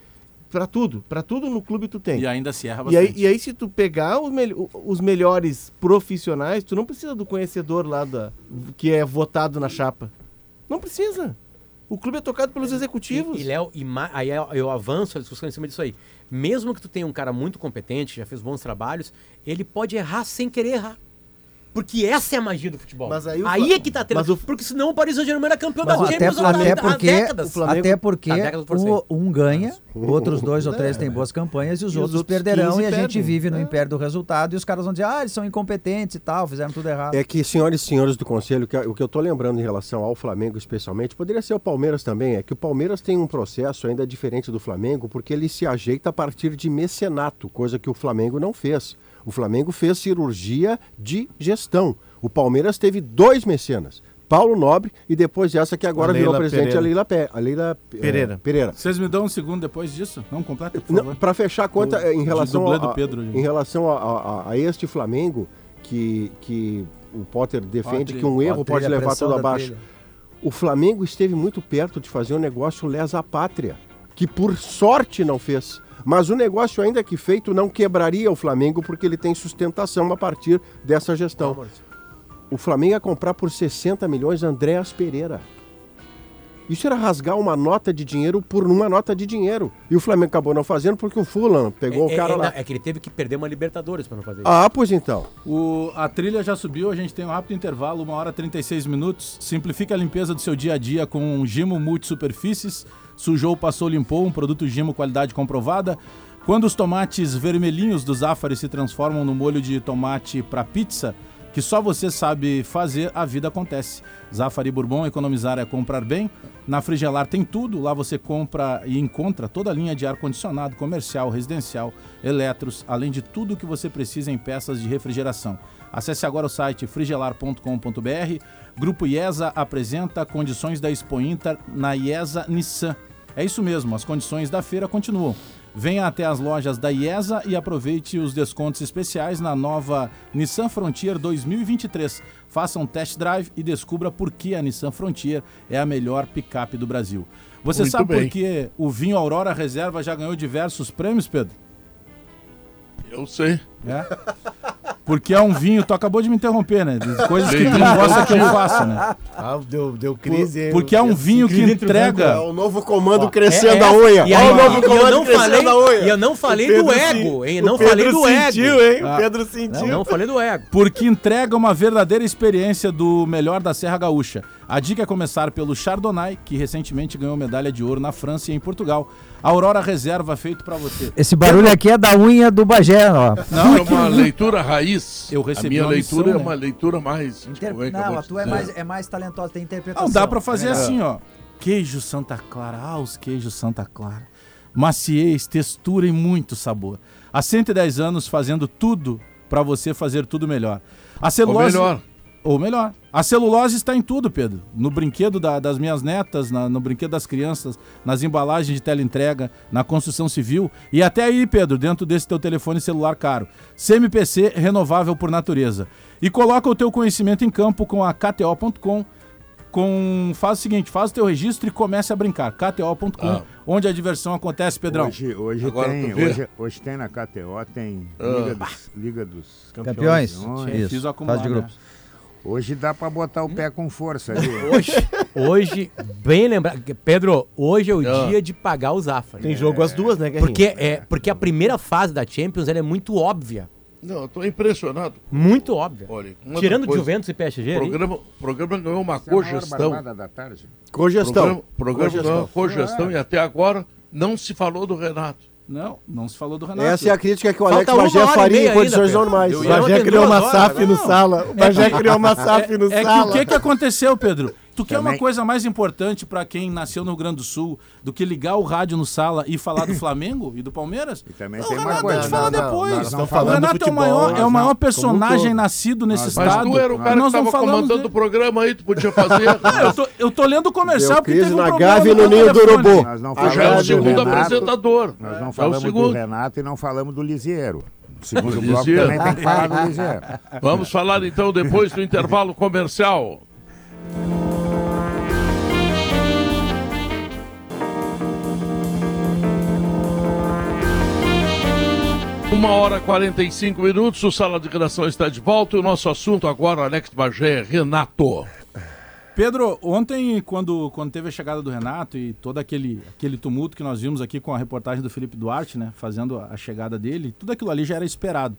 Pra tudo, pra tudo no clube tu tem. E ainda se erra E aí, bastante. e aí, se tu pegar os, o- os melhores profissionais, tu não precisa do conhecedor lá da, que é votado na chapa. Não precisa. O clube é tocado pelos executivos. E, e Léo, e aí eu, eu avanço a discussão em cima disso aí. Mesmo que tu tenha um cara muito competente, já fez bons trabalhos, ele pode errar sem querer errar. Porque essa é a magia do futebol. Mas aí o aí é que tá tendo. mas o- Porque senão o Paris Saint-Germain era campeão Mas da até, Champions há- até há porque, décadas. o Flamengo- até porque décadas por um, ganha, outros dois ou três têm boas campanhas e os E os outros outros perderão 15 e a gente perdem. vive no É. império do resultado e os caras vão dizer, ah, eles são incompetentes e tal, fizeram tudo errado. É que, senhores e senhores do Conselho, que- o que eu estou lembrando em relação ao Flamengo especialmente, poderia ser o Palmeiras também, é que o Palmeiras tem um processo ainda diferente do Flamengo, porque ele se ajeita a partir de mecenato, coisa que o Flamengo não fez. O Flamengo fez cirurgia de gestão. O Palmeiras teve dois mecenas, Paulo Nobre e depois essa que agora A virou presidente, Pereira. a Leila, Pe- a Leila eh, Pereira. Pereira. Vocês me dão um segundo depois disso? Não, completa, por favor. Para fechar a conta, Do- eh, em relação, a, Pedro, em relação a, a- a este Flamengo, que, que o Potter defende que um erro pode levar tudo abaixo. trilha. O Flamengo esteve muito perto de fazer um negócio lesa pátria, que por sorte não fez. Mas o negócio, ainda que feito, não quebraria o Flamengo porque ele tem sustentação a partir dessa gestão. O Flamengo ia comprar por 60 milhões Andréas Pereira. Isso era rasgar uma nota de dinheiro por uma nota de dinheiro. E o Flamengo acabou não fazendo porque o Fulan pegou é, o cara é, lá. não, é que ele teve que perder uma Libertadores pra não fazer isso. Ah, pois então. O- a trilha já subiu, a gente tem um rápido intervalo, uma hora e 36 minutos. Simplifique a limpeza do seu dia a dia com um Gimo Multisuperfícies. Sujou, passou, limpou, um produto Gimo qualidade comprovada. Quando os tomates vermelhinhos do Zafari se transformam no molho de tomate para pizza, que só você sabe fazer, a vida acontece. Zafari Bourbon, economizar é comprar bem. Na Frigelar tem tudo, lá você compra e encontra toda a linha de ar-condicionado comercial, residencial, eletros, além de tudo o que você precisa em peças de refrigeração. Acesse agora o site frigelar.com.br. Grupo IESA apresenta condições da Expo Inter na IESA Nissan. É isso mesmo, as condições da feira continuam. Venha até as lojas da IESA e aproveite os descontos especiais na nova Nissan Frontier 2023. Faça um test drive e descubra por que a Nissan Frontier é a melhor picape do Brasil. Você Muito sabe bem. por que o vinho Aurora Reserva já ganhou diversos prêmios, Pedro? Eu sei. É? Porque é um vinho, tu acabou de me interromper, né? De Coisas que tu não gosta que eu faça, né? Ah, deu, deu crise. hein? Porque é um vinho que Crise entre o É entrega. o novo comando crescendo é- a unha. E, o novo comando crescendo a unha. e eu não falei do Pedro ego, hein? Não falei do sentiu, ego. hein? Ah. O Pedro sentiu. Não falei do ego. Porque entrega uma verdadeira experiência do melhor da Serra Gaúcha. A dica é começar pelo Chardonnay, que recentemente ganhou medalha de ouro na França e em Portugal. Aurora Reserva feito pra você. Esse barulho aqui é da unha do Bagé, ó. Não, é uma leitura raiz. Eu recebi a minha uma leitura missão, é né? uma leitura mais. Inter- é eu Não, vou a tua é dizer? mais, é mais talentosa, tem interpretação. Não, dá pra fazer É. assim, ó. Queijo Santa Clara. Ah, os queijos Santa Clara. Maciez, textura e muito sabor. Há 110 anos fazendo tudo pra você fazer tudo melhor. A Ou celulose... melhor. Ou melhor. A celulose está em tudo, Pedro. No brinquedo da- das minhas netas, na- no brinquedo das crianças, nas embalagens de teleentrega, na construção civil e até aí, Pedro, dentro desse teu telefone celular caro. CMPC renovável por natureza. E coloca o teu conhecimento em campo com a KTO.com. Com... Faz o seguinte, faz o teu registro e comece a brincar. KTO.com, Ah. onde a diversão acontece, Pedrão. Hoje, hoje, Agora tem, hoje, hoje tem na KTO, tem Liga dos, Liga dos Campeões? Campeões. Isso, Fiz o acumulado, de grupos. Hoje dá pra botar o pé com força ali. Hoje, hoje, bem lembrado. Pedro, hoje é o Ah. dia de pagar o Zafari. Tem jogo as duas, né, Guerrinho? Porque, é, porque a primeira fase da Champions ela é muito óbvia. Não, eu tô impressionado. Muito óbvia. Olha, Tirando coisa, Juventus e PSG. O ali, programa, o programa ganhou uma Essa é cogestão. barbada da tarde. Cogestão. Programa, programa Cogestão. ganhou uma cogestão e até agora não se falou do Renato. Não, não se falou do Renato. Essa é a crítica que o Alex Bagé faria em condições normais. O Bagé criou uma SAF no não. sala. O Bagé criou uma SAF no É que sala. o que, que aconteceu, Pedro? Tu quer uma Também- coisa mais importante pra quem nasceu no Rio Grande do Sul do que ligar o rádio no sala e falar do Flamengo e do Palmeiras? E também Não, tem o uma Renato coisa, a gente fala não, não, depois. estamos o Renato é o futebol, maior, é o maior não- personagem nascido nesse Mas Mas estado. tu era o cara que nós não estava falamos comandando dele. o programa aí, tu podia fazer. Ah, eu, tô, eu tô lendo o comercial Deu porque teve um na Gávea e no ninho do urubu. Não já é o segundo Renato, apresentador. Nós É não falamos do segundo. Renato e não falamos do Lisieiro. O segundo bloco Lisieiro. também tem que falar do Lisieiro. Vamos falar então depois do intervalo comercial. Uma hora e 45 minutos, o Sala de Redação está de volta e o nosso assunto agora, Alex Bagé, Renato. Pedro, ontem, quando, quando teve a chegada do Renato e todo aquele, aquele tumulto que nós vimos aqui com a reportagem do Felipe Duarte, né? Fazendo a, chegada dele, tudo aquilo ali já era esperado.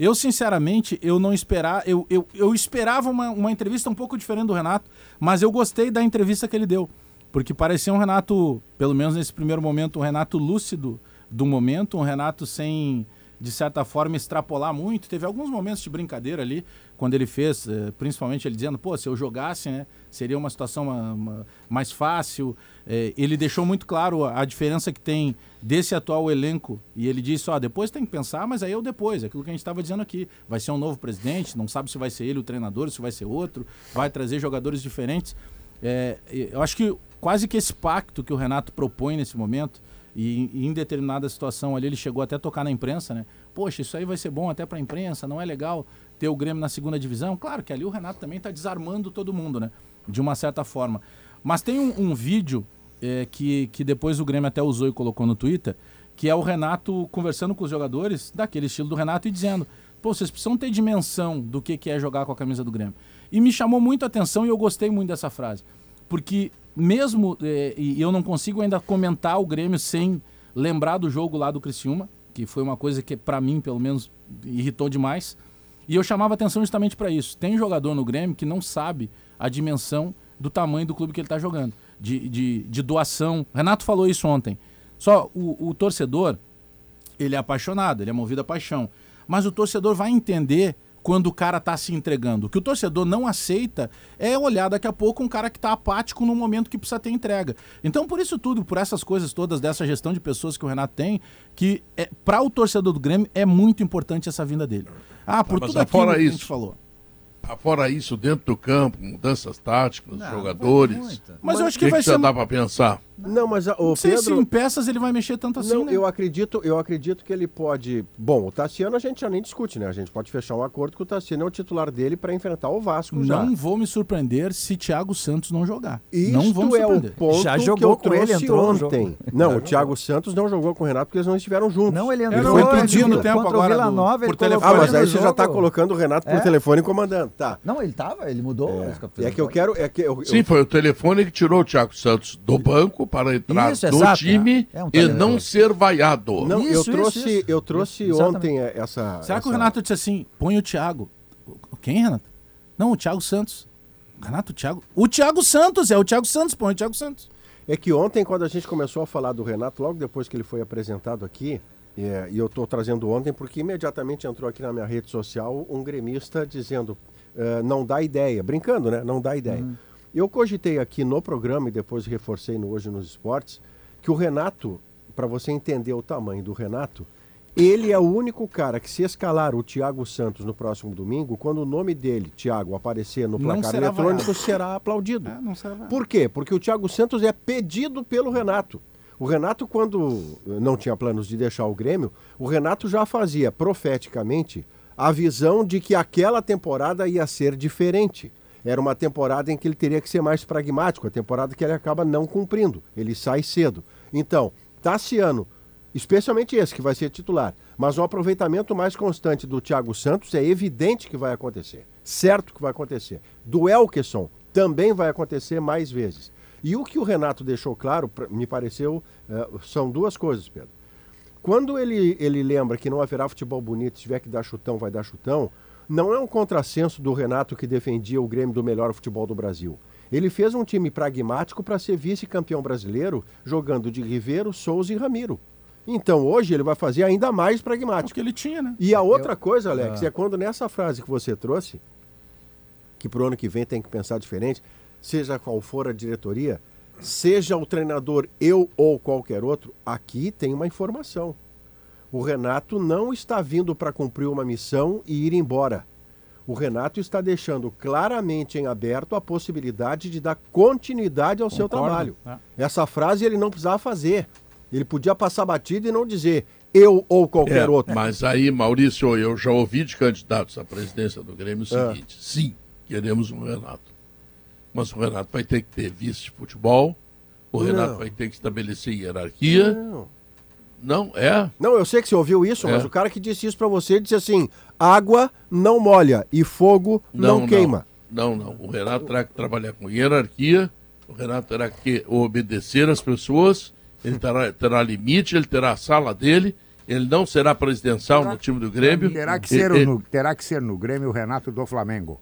Eu, sinceramente, eu não esperava. Eu, eu, eu esperava uma, uma entrevista um pouco diferente do Renato, mas eu gostei da entrevista que ele deu. Porque parecia um Renato, pelo menos nesse primeiro momento, um Renato lúcido do momento, um Renato sem, de certa forma, extrapolar muito. Teve alguns momentos de brincadeira ali, quando ele fez, eh, principalmente ele dizendo, pô, se eu jogasse, né, seria uma situação uma- uma- mais fácil. Eh, ele deixou muito claro a, diferença que tem desse atual elenco. E ele disse, ó, depois tem que pensar, mas aí é o depois, aquilo que a gente estava dizendo aqui. Vai ser um novo presidente, não sabe se vai ser ele o treinador, se vai ser outro, vai trazer jogadores diferentes. É, eu acho que quase que esse pacto que o Renato propõe nesse momento, e, em determinada situação ali ele chegou até a tocar na imprensa, né? Poxa, isso aí vai ser bom até para a imprensa, não é legal ter o Grêmio na segunda divisão. Claro que ali o Renato também está desarmando todo mundo, né? De uma certa forma. Mas tem um, um vídeo é, que, que depois o Grêmio até usou e colocou no Twitter, que é o Renato conversando com os jogadores, daquele estilo do Renato, e dizendo: pô, vocês precisam ter dimensão do que, que é jogar com a camisa do Grêmio. E me chamou muito a atenção e eu gostei muito dessa frase. Porque mesmo, é, e eu não consigo ainda comentar o Grêmio sem lembrar do jogo lá do Criciúma, que foi uma coisa que para mim, pelo menos, irritou demais. E eu chamava atenção justamente para isso. Tem jogador no Grêmio que não sabe a dimensão do tamanho do clube que ele está jogando, de, de, de doação. Renato falou isso ontem. Só o, o torcedor, ele é apaixonado, ele é movido a paixão. Mas o torcedor vai entender quando o cara tá se entregando. O que o torcedor não aceita é olhar daqui a pouco um cara que tá apático no momento que precisa ter entrega. Então, por isso tudo, por essas coisas todas, dessa gestão de pessoas que o Renato tem, que é, para o torcedor do Grêmio é muito importante essa vinda dele. Ah, por mas tudo aquilo fora que a isso, gente falou. fora isso, dentro do campo, mudanças táticas, Não, jogadores. Mas eu acho O que, que, vai que ser. dá pra pensar? Não, mas a- o Não sei se Pedro... em peças ele vai mexer tanto assim, Não, né? eu acredito, eu acredito que ele pode. Bom, o Tassiano a gente já nem discute, né? A gente pode fechar um acordo que o Tassiano é o titular dele para enfrentar o Vasco já. Não vou me surpreender se Thiago Santos não jogar. Isto não vou me é o ponto Já que jogou eu com ele, entrou ontem. Não, o Thiago Santos não jogou com o Renato porque eles não estiveram juntos. Não, ele Ele entrou. foi ele entrou no tempo agora Vila do- Nova, ele por telefone. Ah, mas ele aí você já está colocando o Renato por É. telefone comandando. Tá. Não, ele tava, ele mudou. É, é que eu quero. É que eu, Sim, eu- foi o telefone que tirou o Thiago Santos do banco para entrar Isso, no exato, time é um e não ser vaiado. não, eu Isso, trouxe, isso, isso. eu trouxe Isso, ontem essa. Será que o essa- Renato disse assim: põe o Thiago? Quem, Renato? Não, o Thiago Santos. Renato, o Thiago. O Thiago Santos, é o Thiago Santos, põe o Thiago Santos. É que ontem, quando a gente começou a falar do Renato, logo depois que ele foi apresentado aqui, é, e eu estou trazendo ontem porque imediatamente entrou aqui na minha rede social um gremista dizendo eh, não dá ideia, brincando, né? Não dá ideia. Eu cogitei aqui no programa e depois reforcei no Hoje nos Esportes que o Renato, para você entender o tamanho do Renato, ele é o único cara que se escalar o Thiago Santos no próximo domingo, quando o nome dele, Thiago, aparecer no placar será eletrônico, será aplaudido. É, não será. Por quê? Porque o Thiago Santos é pedido pelo Renato. O Renato, quando não tinha planos de deixar o Grêmio, o Renato já fazia profeticamente a visão de que aquela temporada ia ser diferente. Era uma temporada em que ele teria que ser mais pragmático, a temporada que ele acaba não cumprindo. Ele sai cedo. Então, Tassiano, especialmente esse que vai ser titular, mas um aproveitamento mais constante do Thiago Santos é evidente que vai acontecer. Certo que vai acontecer. Do Elkeson também vai acontecer mais vezes. E o que o Renato deixou claro, me pareceu, eh, são duas coisas, Pedro. Quando ele, ele lembra que não haverá futebol bonito, se tiver que dar chutão, vai dar chutão, não é um contrassenso do Renato que defendia o Grêmio do melhor futebol do Brasil. Ele fez um time pragmático para ser vice-campeão brasileiro, jogando de Ribeiro, Souza e Ramiro. Então hoje ele vai fazer ainda mais pragmático. Porque ele tinha, né? E a outra coisa, Alex, é quando nessa frase que você trouxe, que pro ano que vem tem que pensar diferente, seja qual for a diretoria, seja o treinador eu ou qualquer outro, aqui tem uma informação. O Renato não está vindo para cumprir uma missão e ir embora. O Renato está deixando claramente em aberto a possibilidade de dar continuidade ao seu Concordo, trabalho. é. Essa frase ele não precisava fazer. Ele podia passar batido e não dizer eu ou qualquer É, outro. Mas aí, Maurício, eu já ouvi de candidatos à presidência do Grêmio o Ah. seguinte: sim, queremos um Renato. Mas o Renato vai ter que ter vice de futebol, o Não. Renato vai ter que estabelecer hierarquia. Não. Não, é. Não, eu sei que você ouviu isso, É. mas o cara que disse isso pra você disse assim: água não molha e fogo não, queima. Não, não. O Renato terá que trabalhar com hierarquia, o Renato terá que obedecer às pessoas, ele terá, terá limite, ele terá a sala dele, ele não será presidencial no time do Grêmio. Terá que, ser e- no, terá que ser no Grêmio o Renato do Flamengo.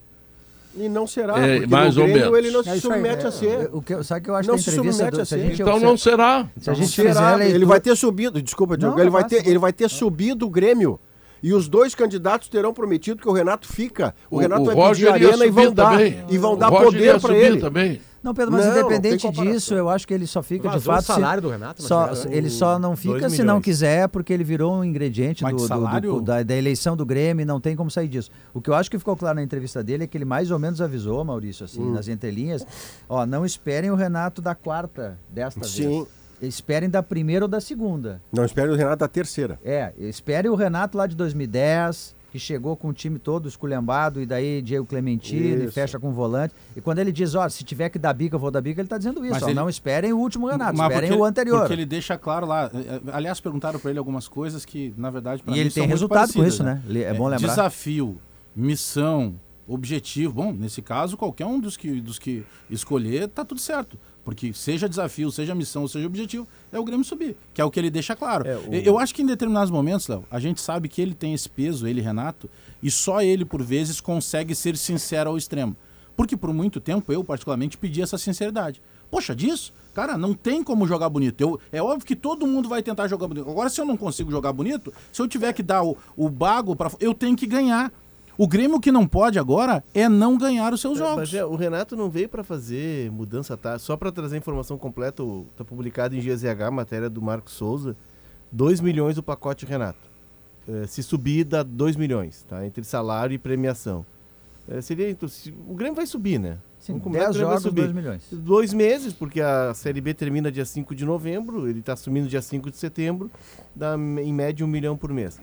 E não será, É, porque mais ou Grêmio menos. ele não É se aí, submete é, a ser. O que, sabe o que eu acho Não da se entrevista? submete Do, a se a ser. gente Então não será. se a gente Será? a leitura- Ele vai ter subido, desculpa, Diogo, Não, ele, vai ter, ele vai ter subido o Grêmio. E os dois candidatos terão prometido que o Renato fica. O, O- Renato o vai Roger pedir arena e vão dar. também. E vão O dar Roger poder para ele. também. Não, Pedro, mas Não, independente disso, eu acho que ele só fica de Vazou o fato. se- salário do Renato, só, era ele só não fica se não quiser, porque ele virou um ingrediente do, do- do- salário? da, da eleição do Grêmio e não tem como sair disso. O que eu acho que ficou claro na entrevista dele é que ele mais ou menos avisou, Maurício, assim, Hum. nas entrelinhas, ó, não esperem o Renato da quarta desta Sim. vez. Esperem da primeira ou da segunda. Não, espere o Renato da terceira. É, espere o Renato lá de 2010, que chegou com o time todo esculhambado, e daí Diego Clementino, e fecha com o volante. E quando ele diz, ó, se tiver que dar bica, eu vou dar bica, ele tá dizendo isso. Ó, ele- Não esperem o último Renato, Mas esperem porque o ele- anterior. Porque ele deixa claro lá. eh, eh, Aliás, perguntaram para ele algumas coisas que, na verdade, pra E mim ele são tem resultado com isso, né? Le- é bom lembrar. Desafio, missão, objetivo. Bom, nesse caso, qualquer um dos que, dos que escolher, tá tudo certo. Porque seja desafio, seja missão, seja objetivo, é o Grêmio subir, que é o que ele deixa claro. É, o- Eu- acho que em determinados momentos, Léo, a gente sabe que ele tem esse peso, ele, Renato, e só ele, por vezes, consegue ser sincero ao extremo. Porque por muito tempo, eu particularmente, pedi essa sinceridade. Poxa, disso? Cara, não tem como jogar bonito. Eu, é óbvio que todo mundo vai tentar jogar bonito. Agora, se eu não consigo jogar bonito, se eu tiver que dar o, o bago para eu tenho que ganhar. O Grêmio que não pode agora é não ganhar os seus É, jogos. Mas é, o Renato não veio para fazer mudança, tá? Só para trazer a informação completa, o- tá publicado em GZH, matéria do Marcos Souza, 2 milhões o pacote Renato. É, se subir, dá 2 milhões, tá? Entre salário e premiação. É, seria, então, se- o Grêmio vai subir, né? Sim, Vamos combinar que 10 o Grêmio vai jogos, subir. 2 milhões. Dois meses, porque a Série B termina dia 5 de novembro, ele está assumindo dia 5 de setembro, dá em média um milhão por mês.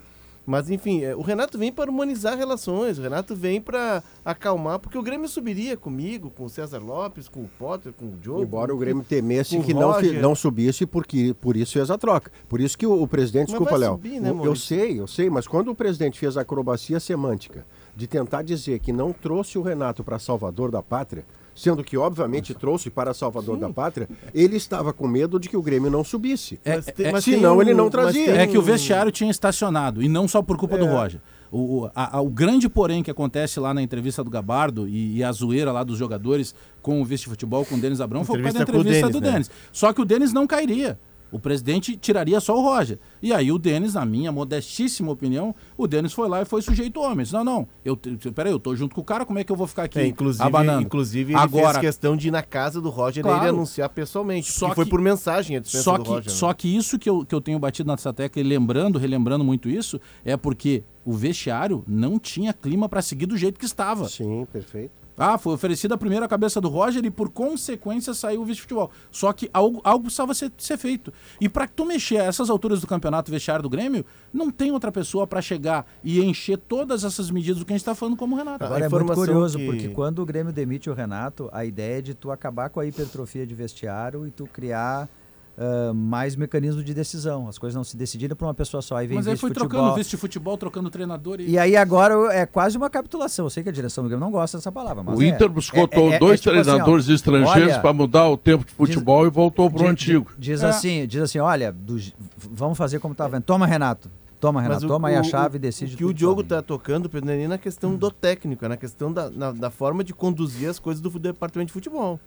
Mas enfim, é, o Renato vem para humanizar relações, o Renato vem para acalmar, porque o Grêmio subiria comigo, com o César Lopes, com o Potter, com o Diogo. Embora o Grêmio temesse que não, Roger. não subisse, porque por isso fez a troca. Por isso que o, o presidente, Mas desculpa, Léo. subir, né, eu sei, eu sei, mas quando o presidente fez a acrobacia semântica de tentar dizer que não trouxe o Renato para Salvador da Pátria, sendo que obviamente trouxe para Salvador da Pátria, ele estava com medo de que o Grêmio não subisse. É, mas senão tem ele não trazia. É que o um- vestiário tinha estacionado, e não só por culpa do Roger. O, a- a- o grande porém que acontece lá na entrevista do Gabardo e, e a zoeira lá dos jogadores com o vice-futebol, com o Denis Abrão, foi por causa da Entrevista do né? Denis. Só que o Denis não cairia. O presidente tiraria só o Roger. E aí o Denis, na minha modestíssima opinião, o Denis foi lá e foi sujeito homens. Não, não. Eu, peraí, eu tô junto com o cara, como é que eu vou ficar aqui É, inclusive, abanando? inclusive ele Agora, fez questão de ir na casa do Roger Claro. e ele anunciar pessoalmente. Só Só foi que- por mensagem a dispensa Só do que, Roger. né? só que isso que eu, que eu tenho batido nessa tecla e lembrando, relembrando muito isso, é porque o vestiário não tinha clima para seguir do jeito que estava. Sim, perfeito. Ah, foi oferecida a primeira cabeça do Roger e por consequência saiu o vice-futebol. Só que algo, algo precisava ser, ser feito. E para tu mexer a essas alturas do campeonato vestiário do Grêmio, não tem outra pessoa para chegar e encher todas essas medidas do que a gente está falando como o Renato. Agora é muito curioso, que- porque quando o Grêmio demite o Renato, a ideia é de tu acabar com a hipertrofia de vestiário e tu criar ah, mais mecanismo de decisão. As coisas não se decidiram por uma pessoa só. Aí vem Mas aí foi vice-futebol. trocando vice de futebol, trocando treinador e. E aí agora é quase uma capitulação. Eu sei que a direção do Grêmio não gosta dessa palavra, mas O é. Inter buscou É- é- é- dois é tipo assim, ó, treinadores estrangeiros olha, para mudar o tempo de futebol e voltou pro Diz- antigo. Diz É. assim, diz assim, olha, do- vamos fazer como tá vendo. Toma, Renato. Toma, Renato. o- Toma aí a o- chave e o- decide O que o Diogo está tocando, Pedro, não é nem na questão do técnico, é na questão da, na- da forma de conduzir as coisas do departamento de futebol.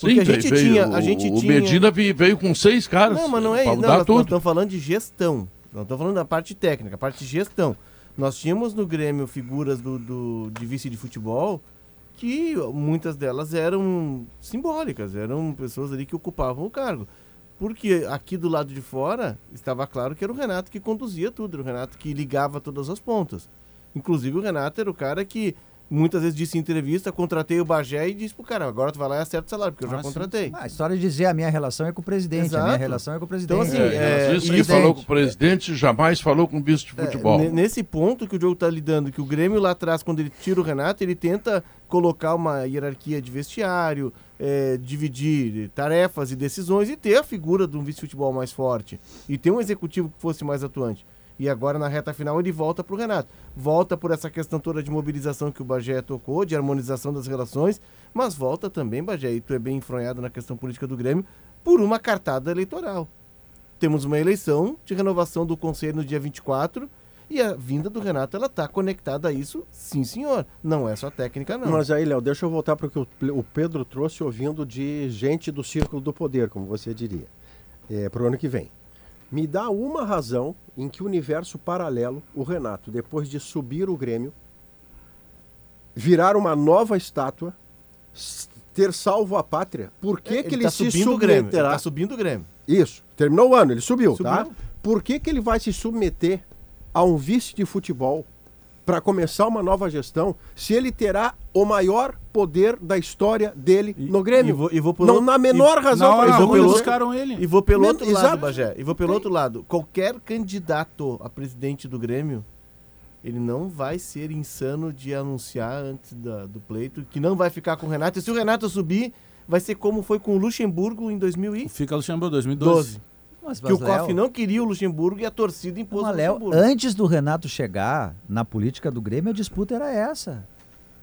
Porque a gente veio- tinha- a gente o tinha- Medina veio com seis caras. Não, mas não é isso. Nós, nós estamos falando de gestão. Não estamos falando da parte técnica, a parte de gestão. Nós tínhamos no Grêmio figuras do, do- de vice de futebol que muitas delas eram simbólicas, eram pessoas ali que ocupavam o cargo. Porque aqui do lado de fora estava claro que era o Renato que conduzia tudo, era o Renato que ligava todas as pontas. Inclusive o Renato era o cara que muitas vezes disse em entrevista, contratei o Bagé e disse pro cara, agora tu vai lá e acerta o salário, porque eu Ah, já contratei. Ah, a história de dizer a minha relação é com o presidente, a minha Exato. relação é com o presidente. Então, assim, É, É, que falou com o presidente, jamais falou com o vice de É, futebol. ne- nesse ponto que o jogo está lidando, que o Grêmio lá atrás, quando ele tira o Renato, ele tenta colocar uma hierarquia de vestiário, é, dividir tarefas e decisões e ter a figura de um vice-futebol mais forte. E ter um executivo que fosse mais atuante. E agora, na reta final, ele volta para o Renato. Volta por essa questão toda de mobilização que o Bagé tocou, de harmonização das relações, mas volta também, Bagé, e tu é bem enfronhado na questão política do Grêmio, por uma cartada eleitoral temos uma eleição de renovação do conselho no dia 24 e a vinda do Renato ela está conectada a isso, sim senhor. Não é só técnica não. Mas aí, Léo, deixa eu voltar para o que o Pedro trouxe ouvindo de gente do círculo do poder, como você diria, para o ano que vem. Me dá uma razão em que universo paralelo o Renato, depois de subir o Grêmio, virar uma nova estátua, ter salvo a pátria, por que, que ele, tá se subindo o Grêmio. Ele tá subindo o Grêmio. Isso, terminou o ano, ele subiu, tá? Subiu. Por que, que ele vai se submeter a um vice de futebol para começar uma nova gestão se ele terá o maior poder da história dele no Grêmio? e vou- e vou por Não, outro- na menor e- razão hora isso pelo- buscaram ele. E vou pelo Men- outro exato. lado, Bagé. E vou pelo outro lado. Qualquer candidato a presidente do Grêmio, ele não vai ser insano de anunciar antes da- do pleito que não vai ficar com o Renato. E se o Renato subir, vai ser como foi com o Luxemburgo em 2012. Fica Luxemburgo 2012. Mas, Que o mas, Léo, COF não queria o Luxemburgo e a torcida impôs Mas, o Léo, Luxemburgo. antes do Renato chegar na política do Grêmio, a disputa era essa.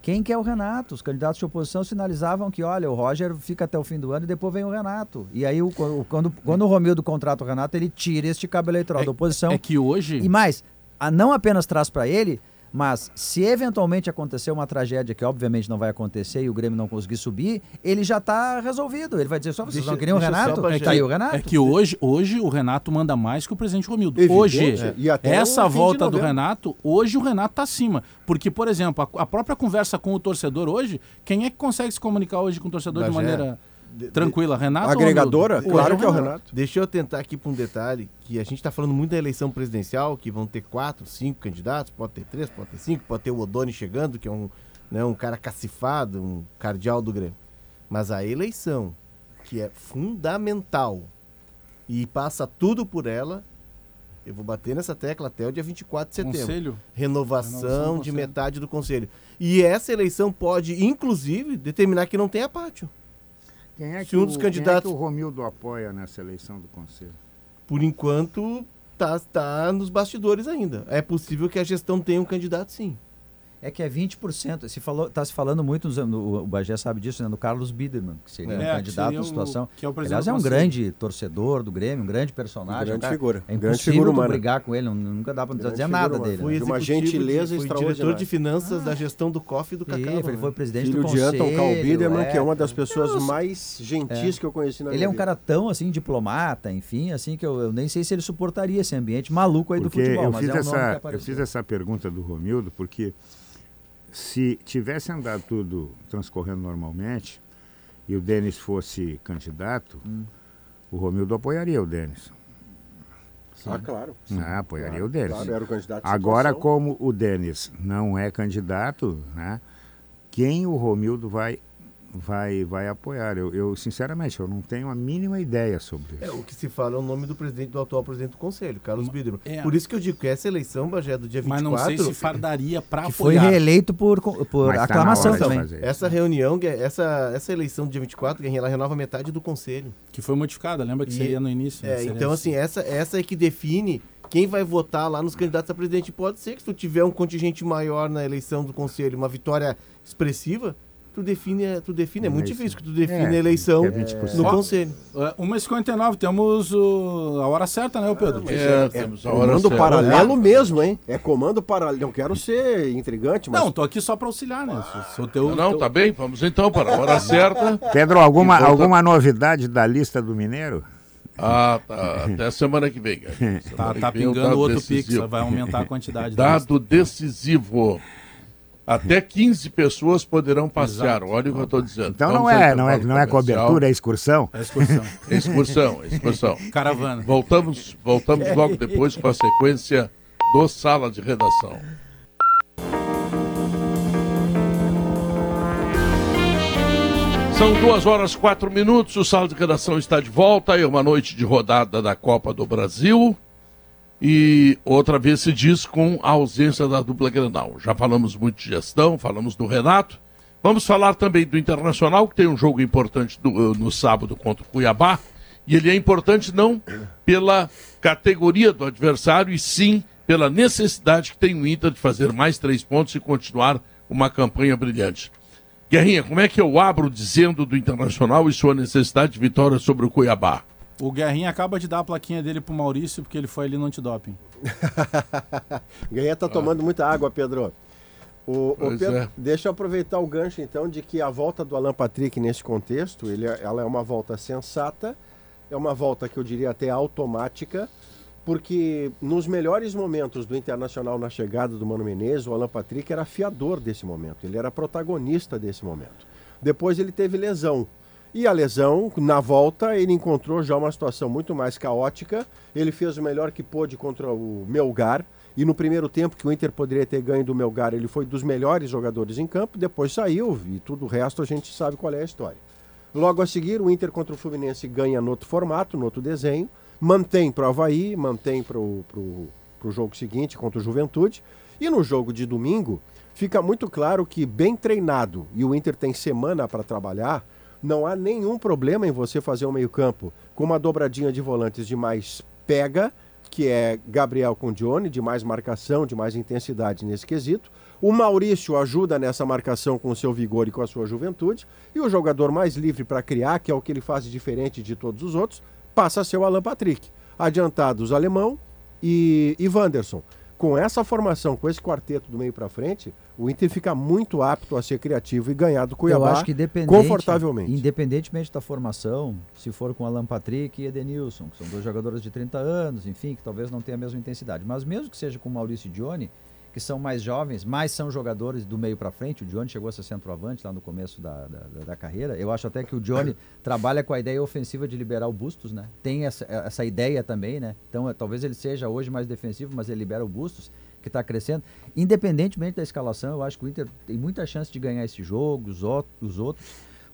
Quem quer o Renato? Os candidatos de oposição sinalizavam que, olha, o Roger fica até o fim do ano e depois vem o Renato. E aí, o- o- quando, quando o Romildo contrata o Renato, ele tira este cabo eleitoral da oposição. É que hoje. E mais, a- não apenas traz para ele, mas se eventualmente acontecer uma tragédia, que obviamente não vai acontecer e o Grêmio não conseguir subir, ele já está resolvido. Ele vai dizer só, vocês Deixa- não queriam o Renato? Tá aí o Renato. É que hoje, hoje o Renato manda mais que o presidente Romildo. Evidente, hoje, é. E até essa volta do. Renato, hoje o Renato tá acima. Porque, por exemplo, a, a própria conversa com o torcedor hoje, quem é que consegue se comunicar hoje com o torcedor de maneira tranquila? Renato Agregadora? Claro que é o Renato. Deixa eu tentar aqui para um detalhe, que a gente está falando muito da eleição presidencial, que vão ter quatro, cinco candidatos, pode ter três, pode ter cinco, pode ter o Odoni chegando, que é um, né, um cara cacifado, um cardeal do Grêmio. Mas a eleição, que é fundamental e passa tudo por ela, eu vou bater nessa tecla até o dia 24 de setembro. Conselho? Renovação, Renovação de conselho. metade do conselho. E essa eleição pode, inclusive, determinar que não tenha pátio. Quem é Se que, um o, dos quem é candidatos- que o Romildo apoia nessa eleição do Conselho? Por enquanto, tá, tá nos bastidores ainda. É possível que a gestão tenha um candidato, sim. É que é 20%. Se falou, tá se falando muito, nos- no, o Bagé sabe disso, né? No Carlos Biderman, que seria É, um candidato seria à o- situação. que é o Aliás, é um grande torcedor do Grêmio, um grande personagem. Grande um cara- figura, É grande impossível figura tu humana. brigar com ele, nunca dá Grande dizer figura nada humana. dele. Foi né? de uma gentileza de, foi diretor de finanças da gestão do COF e do Cacau. Ele foi presidente Filho do de conselho. Anton Carl Biederman, que é uma das é. pessoas mais gentis que eu conheci na Ele minha é um vida. cara tão, assim, diplomata, enfim, assim, que eu, eu nem sei se ele suportaria esse ambiente maluco aí do futebol, eu mas fiz, é um nome que essa, eu fiz essa pergunta do Romildo porque se tivesse andado tudo transcorrendo normalmente e o Denis fosse candidato, Hum. o Romildo apoiaria o Denis. Ah, claro. Ah, apoiaria Claro, o Denis. claro, era o candidato Agora, como o Denis não é candidato, né, quem o Romildo vai, vai, vai apoiar? Eu, eu, sinceramente, eu não tenho a mínima ideia sobre isso. É, o que se fala é o nome do presidente do atual presidente do conselho, Carlos Biderman. É. Por isso que eu digo que essa eleição, Bagé, do dia 24, Mas não sei se fardaria pra Que foi apoiar. reeleito por, por Mas tá aclamação de também. essa reunião, essa, essa eleição do dia 24, Guerrinha, ela renova metade do conselho. Que foi modificada, lembra que E- seria no início? né? É, então, assim, essa, essa é que define quem vai votar lá nos candidatos a presidente. Pode ser que se tu tiver um contingente maior na eleição do conselho, uma vitória expressiva, tu define, tu define é muito difícil que tu define É, a eleição é 20%. no conselho. É, 1h59, temos o- a hora certa, né, ô Pedro? É, É temos a hora comando certa. paralelo mesmo, hein? É comando paralelo. Não quero ser intrigante, mas Não, tô aqui só pra auxiliar, né? O teu, Não, teu- tá bem, vamos então para a hora certa. Pedro, alguma, volta- alguma novidade da lista do Mineiro? Ah, tá. Até semana que vem, cara. Semana Tá, que tá vem é o pingando outro decisivo. pix, vai aumentar a quantidade. Dado decisivo. Até 15 pessoas poderão passear. Olha o que eu estou dizendo. Então não Vamos ao é, não é, não é cobertura, é excursão. É excursão. É excursão, é excursão. Caravana. Voltamos, voltamos logo depois com a sequência do Sala de Redação. São duas horas quatro minutos, o Sala de Redação está de volta, é uma noite de rodada da Copa do Brasil e outra vez se diz com a ausência da dupla Grenal. Já falamos muito de gestão, falamos do Renato, vamos falar também do Internacional, que tem um jogo importante do- no sábado contra o Cuiabá, e ele é importante não pela categoria do adversário, e sim pela necessidade que tem o Inter de fazer mais três pontos e continuar uma campanha brilhante. Guerrinha, como é que eu abro dizendo do Internacional e sua necessidade de vitória sobre o Cuiabá? O Guerrinha acaba de dar a plaquinha dele pro Maurício, porque ele foi ali no antidoping. Guerreiro tá tomando muita água, Pedro. O, o Pois Pedro, é. Deixa eu aproveitar o gancho, então, de que a volta do Alan Patrick nesse contexto, ele, é- ela é uma volta sensata, é uma volta que eu diria até automática, porque nos melhores momentos do Internacional na chegada do Mano Menezes, o Alan Patrick era fiador desse momento, ele era protagonista desse momento. Depois ele teve lesão. E a lesão, na volta, ele encontrou já uma situação muito mais caótica. Ele fez o melhor que pôde contra o Melgar. E no primeiro tempo que o Inter poderia ter ganho do Melgar, ele foi dos melhores jogadores em campo. Depois saiu e tudo o resto a gente sabe qual é a história. Logo a seguir, o Inter contra o Fluminense ganha no outro formato, no outro desenho. Mantém para o Havaí, mantém para o jogo seguinte contra o Juventude. E no jogo de domingo, fica muito claro que, bem treinado, e o Inter tem semana para trabalhar, não há nenhum problema em você fazer um meio-campo com uma dobradinha de volantes de mais pega, que é Gabriel com Johnny, de mais marcação, de mais intensidade nesse quesito. O Maurício ajuda nessa marcação com o seu vigor e com a sua juventude. E o jogador mais livre para criar, que é o que ele faz diferente de todos os outros, passa a ser o Alan Patrick. Adiantados Alemão e, e Wanderson. Com essa formação, com esse quarteto do meio para frente, o Inter fica muito apto a ser criativo e ganhar do Cuiabá Eu acho que independente, confortavelmente. independentemente da formação, se for com Alan Patrick e Edenilson, que são dois jogadores de 30 anos, enfim, que talvez não tenha a mesma intensidade, mas mesmo que seja com Maurício e Dione, que são mais jovens, mas são jogadores do meio para frente, o Dione chegou a ser centroavante lá no começo da, da, da carreira, eu acho até que o Dione trabalha com a ideia ofensiva de liberar o Bustos, né? Tem essa, essa ideia também, né? Então é, talvez ele seja hoje mais defensivo, mas ele libera o Bustos, que está crescendo. Independentemente da escalação, eu acho que o Inter tem muita chance de ganhar esse jogo, os, outros, os outros,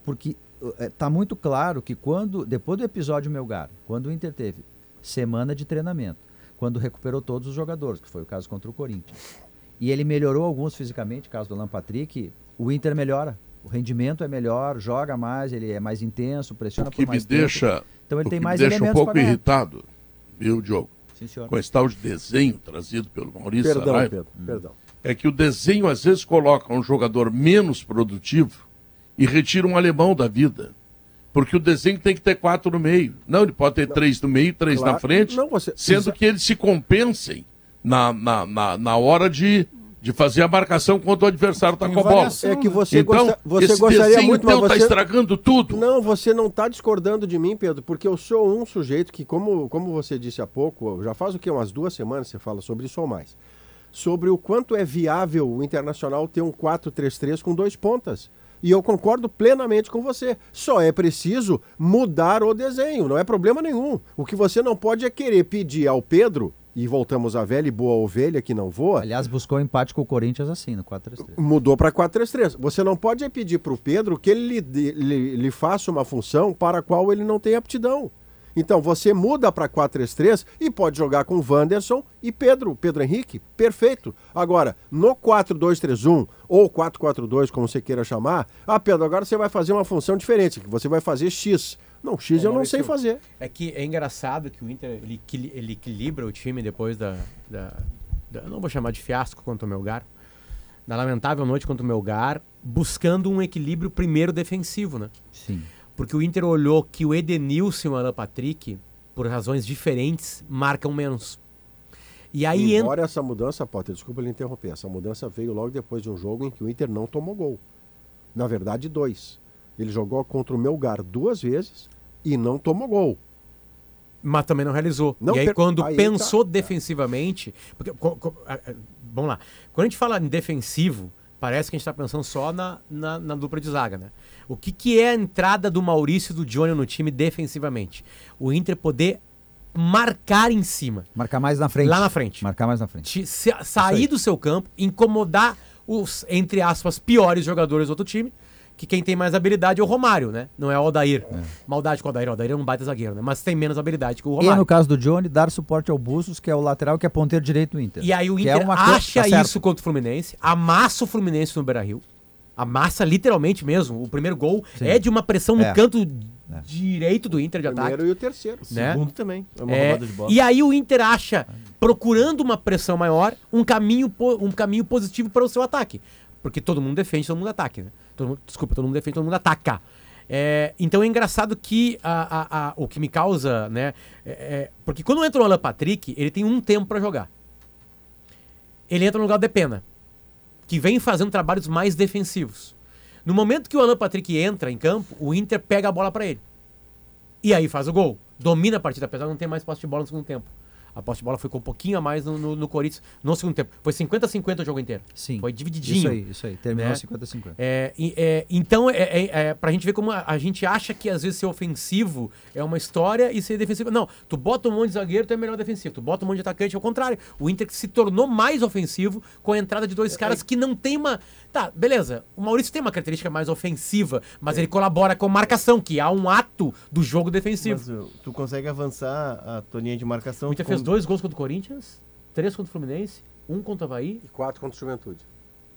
porque está muito claro que quando, depois do episódio Melgar, quando o Inter teve semana de treinamento, quando recuperou todos os jogadores, que foi o caso contra o Corinthians, e ele melhorou alguns fisicamente, caso do Alan Patrick, o Inter melhora. O rendimento é melhor, joga mais, ele é mais intenso, pressiona o que por mais me deixa, tempo. Então ele tem mais me deixa um pouco irritado, viu, Diogo? Sim, senhor. Com esse tal de desenho trazido pelo Maurício Perdão, Saraiva, Pedro, perdão. é que o desenho às vezes coloca um jogador menos produtivo e retira um alemão da vida. Porque o desenho tem que ter quatro no meio. Não, ele pode ter três no meio, três Claro. na frente, Não, você- sendo exa- que eles se compensem na, na, na, na hora de, de fazer a marcação quando o adversário está com a bola. variação, É que você, Então, gosta- você esse gostaria muito, mas tá você... estragando tudo. Não, você não está discordando de mim, Pedro, porque eu sou um sujeito que, como, como você disse há pouco, já faz o quê? Umas duas semanas você fala sobre isso ou mais. Sobre o quanto é viável o Internacional ter um 4-3-3 com dois pontas. E eu concordo plenamente com você. Só é preciso mudar o desenho, não é problema nenhum. O que você não pode é querer pedir ao Pedro, e voltamos à velha e boa ovelha que não voa, Aliás, buscou empate com o Corinthians assim, no 4-3-3. mudou para 4-3-3. Você não pode pedir para o Pedro que ele lhe, lhe- lhe faça uma função para a qual ele não tem aptidão. Então você muda para 4-3-3 e pode jogar com Wanderson e Pedro, Pedro Henrique, perfeito. Agora, no 4-2-3-1 ou 4-4-2, como você queira chamar, ah, Pedro, agora você vai fazer uma função diferente, que você vai fazer X. Não, X eu não sei fazer. É que é engraçado que o Inter ele, ele equilibra o time depois da, da, da- não vou chamar de fiasco contra o Melgar. Da lamentável noite contra o Melgar, buscando um equilíbrio primeiro defensivo, né? Sim. Porque o Inter olhou que o Edenilson e o Alan Patrick, por razões diferentes, marcam menos. E aí entra. Embora essa mudança, Potter, desculpa lhe interromper, essa mudança veio logo depois de um jogo em que o Inter não tomou gol. Na verdade, dois. Ele jogou contra o Melgar duas vezes e não tomou gol. mas também não realizou. Não e aí, per- quando aí pensou tá. defensivamente. Porque, co- co- a- a- vamos lá. Quando a gente fala em defensivo, parece que a gente está pensando só na, na, na dupla de zaga, né? O que, que é a entrada do Maurício e do Johnny no time defensivamente? O Inter poder marcar em cima, Marcar mais na frente. lá na frente. Marcar mais na frente. Te- se- sair do seu campo, incomodar os, entre aspas, piores jogadores do outro time, que quem tem mais habilidade é o Romário, né? Não é o Aldair. Maldade com o Aldair, o Aldair é um baita zagueiro, né? Mas tem menos habilidade que o E Romário. no caso do Johnny, dar suporte ao Bustos, que é o lateral que é ponteiro direito do Inter. E aí o é Inter coisa- acha tá certo. isso contra o Fluminense, amassa o Fluminense no Beira-Rio. Amassa literalmente mesmo. O primeiro gol Sim. é de uma pressão no É. canto direito do Inter de ataque. Primeiro e o terceiro. Né? Segundo também. É uma É, roubada de bola. e aí o Inter acha, procurando uma pressão maior, um caminho, um caminho positivo para o seu ataque. Porque todo mundo defende, todo mundo ataca. Né? Todo mundo, desculpa, todo mundo defende, todo mundo ataca. É, então é engraçado que a- a- a- o que me causa, né? é- é- porque quando entra o Alan Patrick, ele tem um tempo para jogar. Ele entra no lugar do Depena, que vem fazendo trabalhos mais defensivos. No momento que o Alan Patrick entra em campo, o Inter pega a bola para ele. E aí faz o gol. Domina a partida, apesar de não ter mais posse de bola no segundo tempo. A posse de bola ficou um pouquinho a mais no, no, no Corinthians no segundo tempo. Foi 50-50 o jogo inteiro. Sim. Foi divididinho. Isso aí, isso aí. Terminou né? 50-50. É, e- é, então, é, é, é pra gente ver como a, a gente acha que às vezes ser ofensivo é uma história e ser defensivo. Não, tu bota um monte de zagueiro, tu é melhor defensivo. Tu bota um monte de atacante, é o contrário. O Inter se tornou mais ofensivo com a entrada de dois caras que não tem uma. Tá, beleza. O Maurício tem uma característica mais ofensiva, mas ele colabora com marcação, que há um ato do jogo defensivo. Mas, uh, tu consegue avançar a tua linha de marcação. O Inter com- fez dois gols contra o Corinthians, três contra o Fluminense, um contra o Havaí. E quatro contra o Juventude.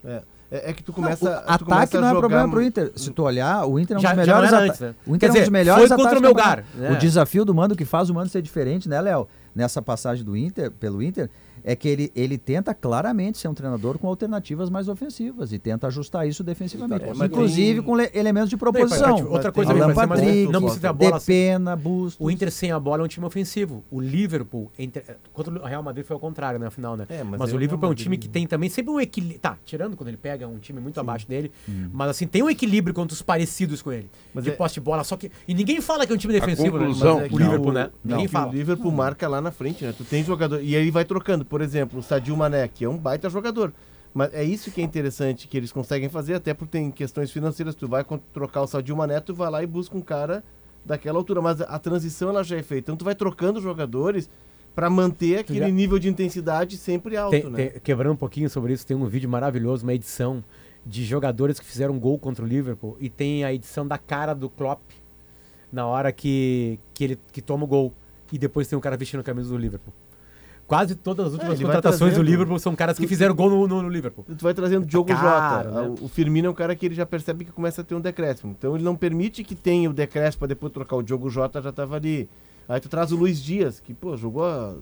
É, é, é que tu Não, começa. o tu ataque começa a não é jogar problema pro Inter. Se tu olhar, o Inter é um Já- dos já melhores não antes, né? O Inter Quer é um dizer, dos melhores foi contra o Melgar, campeonato. né? O desafio do Mano que faz o Mano ser diferente, né, Léo? Nessa passagem do Inter, pelo Inter, é que ele, ele tenta claramente ser um treinador com alternativas mais ofensivas e tenta ajustar isso defensivamente. É, inclusive tem- com le- elementos de proposição. outra coisa Alan Patrick, não precisa ter a bola. Depena, Bustos. O Inter sem a bola é um time ofensivo. O Liverpool, entre, contra o Real Madrid foi ao contrário, na final, né? É, mas mas aí o Liverpool é um time que tem também sempre um equilíbrio. Tá, tirando quando ele pega um time muito abaixo dele, mas assim, tem um equilíbrio contra os parecidos com ele. Mas de é- posse de bola, só que. E ninguém fala que é um time defensivo, conclusão- né? Mas é O Liverpool, né? Não, Ninguém fala. o Liverpool marca lá na frente, né? Tu tem jogador. E aí vai trocando. Por exemplo, o Sadio Mané, que é um baita jogador. Mas é isso que é interessante que eles conseguem fazer, até porque tem questões financeiras. Tu vai trocar o Sadio Mané, tu vai lá e busca um cara daquela altura. Mas a transição ela já é feita. Então tu vai trocando jogadores para manter aquele já- nível de intensidade sempre alto, Tem- né? tem- quebrando um pouquinho sobre isso, tem um vídeo maravilhoso, uma edição de jogadores que fizeram gol contra o Liverpool e tem a edição da cara do Klopp na hora que, que ele que toma o gol e depois tem um cara vestindo a camisa do Liverpool. Quase todas as últimas vai contratações do Liverpool são caras que fizeram gol no, no- no Liverpool. Tu vai trazendo Diogo Caro, Jota. né? O- Firmino é um cara que ele já percebe que começa a ter um decréscimo. Então ele não permite que tenha o decréscimo para depois trocar o Diogo Jota, já tava ali. Aí tu traz o Luiz Dias, que, pô, jogou a-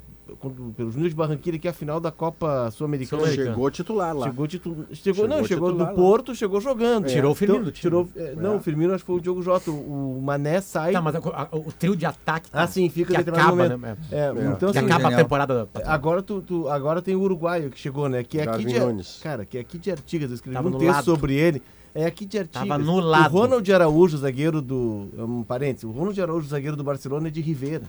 pelo Júnior de Barranquilla, que é a final da Copa Sul-Americana. Chegou titular lá. Chegou, titu... chegou, Chegou não, chegou do lá. Porto, chegou jogando. Tirou o Firmino Então, do time. tirou, é, Não, o Firmino acho que foi o Diogo Jota. O, Mané sai. Tá, mas a- a- o trio de ataque Ah, sim, fica que determinado acaba, momento. né? É, então, Que assim, acaba a temporada. Agora, tu, tu- agora tem o uruguaio que chegou, né? Que é aqui de. Cara, que é aqui de Artigas. Eu escrevi Tava um texto lado. sobre ele. É aqui de Artigas. Tava no lado. O Ronald Araújo, zagueiro do. é Um parênteses. O Ronald Araújo, zagueiro do Barcelona, é de Ribeira.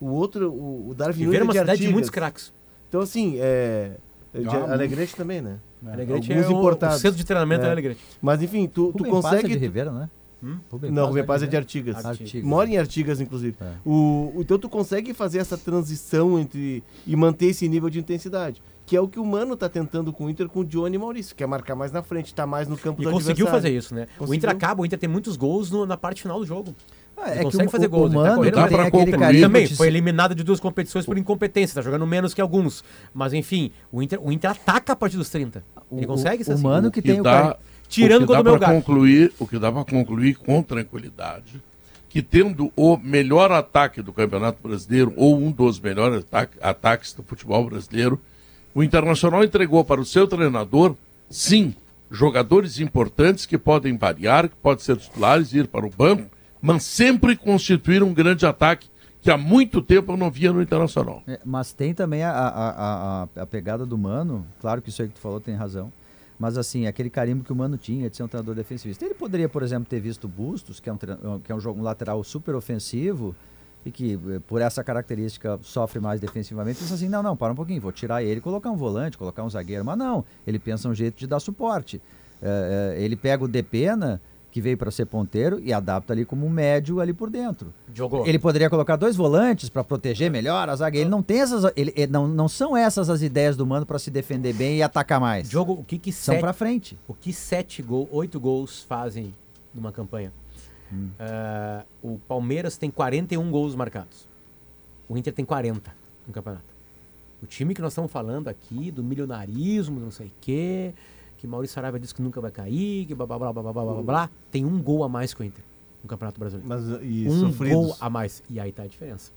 O outro, o, o Darwin Ribeira é Nunes uma é de cidade de muitos craques. Então, assim, é. é de Ah, Alegrete também, né? Alegrete Alguns é importados. o centro de treinamento É. é Alegrete. Mas, enfim, tu, tu Paz é consegue. de Ribeira, não é? Hum? Rubem Não, o Rubem Paz é de? Artigas. Artigas. Mora em Artigas, inclusive. É. O- então tu consegue fazer essa transição entre e manter esse nível de intensidade. Que é o que o Mano tá tentando com o Inter, com o Johnny e Maurício. Quer marcar mais na frente, tá mais no campo E do conseguiu adversário. fazer isso, né? O Conseguiu. Inter acaba, o Inter tem muitos gols no- na parte final do jogo. Ah, Ele é que consegue o, fazer o, gols, o ele tá Mano correndo tem aquele carimbo Também foi eliminado de duas competições por incompetência, tá jogando menos que alguns. Mas enfim, o Inter, o Inter ataca a partir dos 30. Ele o- consegue ser o assim. Mano que que tem o dá. Tirando o que dá o meu gato. concluir, o que dá para concluir com tranquilidade, que tendo o melhor ataque do Campeonato Brasileiro ou um dos melhores ataque- ataques do futebol brasileiro, o Internacional entregou para o seu treinador, sim, jogadores importantes que podem variar, que podem ser titulares ir para o banco, mas sempre constituir um grande ataque que há muito tempo eu não via no Internacional. É, mas tem também a, a, a, a- pegada do Mano, claro que isso aí que tu falou tem razão, mas assim, aquele carimbo que o Mano tinha de ser um treinador defensivista. Ele poderia, por exemplo, ter visto Bustos, que é um, que é um, jogo, um lateral super ofensivo, e que eh, por essa característica sofre mais defensivamente, pensa assim, não, não, para um pouquinho, vou tirar ele e colocar um volante, colocar um zagueiro, mas não, ele pensa um jeito de dar suporte. Eh, eh, ele pega o Depena, que veio para ser ponteiro, e adapta ali como um médio ali por dentro. Jogou. Ele poderia colocar dois volantes para proteger melhor a zaga. Ele não tem essas. Ele, ele- não, não são essas as ideias do mano para se defender bem e atacar mais. Jogo, o que que São para frente. o que sete gols, oito gols fazem numa campanha? Ah, o Palmeiras tem 41 gols marcados. O Inter tem 40 no campeonato. O time que nós estamos falando aqui, do milionarismo, não sei o quê, que Maurício Saraiva disse que nunca vai cair, que blá blá blá blá blá blá blá, blá, tem um gol a mais que o Inter no Campeonato Brasileiro. Mas, e um sofridos. gol a mais. E aí tá a diferença.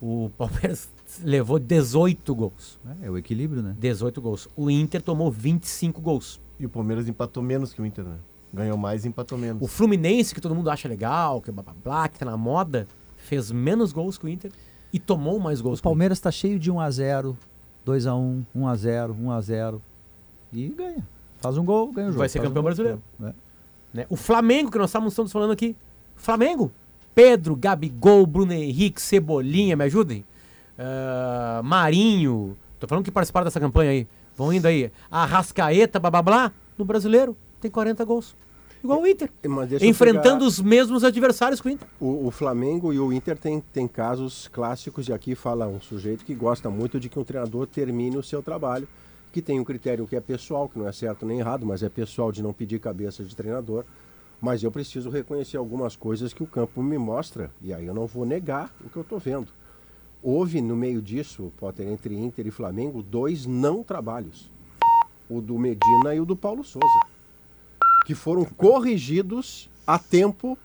O Palmeiras levou 18 gols. É, é o equilíbrio, né? 18 gols. O Inter tomou 25 gols. E o Palmeiras empatou menos que o Inter, né? Ganhou mais e empatou menos. O Fluminense, que todo mundo acha legal, que blá blá blá, que tá na moda, fez menos gols que o Inter e tomou mais gols. O Palmeiras está cheio de 1x0, 2x1, 1x0, 1x0. E ganha. Faz um gol, ganha o jogo. Vai ser Faz um campeão gol, brasileiro. é. né? O Flamengo, que nós estamos todos falando aqui. Flamengo. Pedro, Gabigol, Bruno Henrique, Cebolinha, me ajudem. Ah, Marinho. Tô falando que participaram dessa campanha aí. Vão indo aí. Arrascaeta, blá blá blá. No brasileiro, tem 40 gols. Igual o Inter. Enfrentando pegar- os mesmos adversários que o Inter. O, o Flamengo e o Inter tem, tem casos clássicos, e aqui fala um sujeito que gosta muito de que um treinador termine o seu trabalho, que tem um critério que é pessoal, que não é certo nem errado, mas é pessoal de não pedir cabeça de treinador. Mas eu preciso reconhecer algumas coisas que o campo me mostra, e aí eu não vou negar o que eu estou vendo. Houve no meio disso, Potter, entre Inter e Flamengo, dois não trabalhos. O do Medina e o do Paulo Souza que foram corrigidos a tempo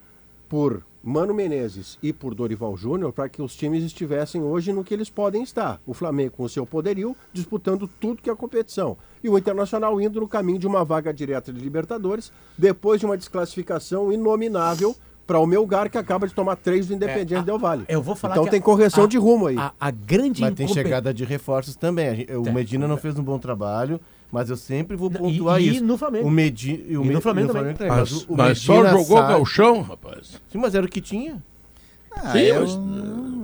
por Mano Menezes e por Dorival Júnior para que os times estivessem hoje no que eles podem estar. O Flamengo com o seu poderio disputando tudo que é a competição. E o Internacional indo no caminho de uma vaga direta de Libertadores, depois de uma desclassificação inominável para o Melgar, que acaba de tomar três do Independiente É, a- Del Valle. eu vou falar então que tem correção a- de rumo aí. A, a grande Mas tem chegada de reforços também. O. Medina não fez um bom trabalho, mas eu sempre vou E- pontuar e isso. no Flamengo. O Medi... e o E no Me- Flamengo e também. tem, Mas, o- o mas só jogou sai- galchão, rapaz. Sim, mas era o que tinha. Ah, Sim, mas-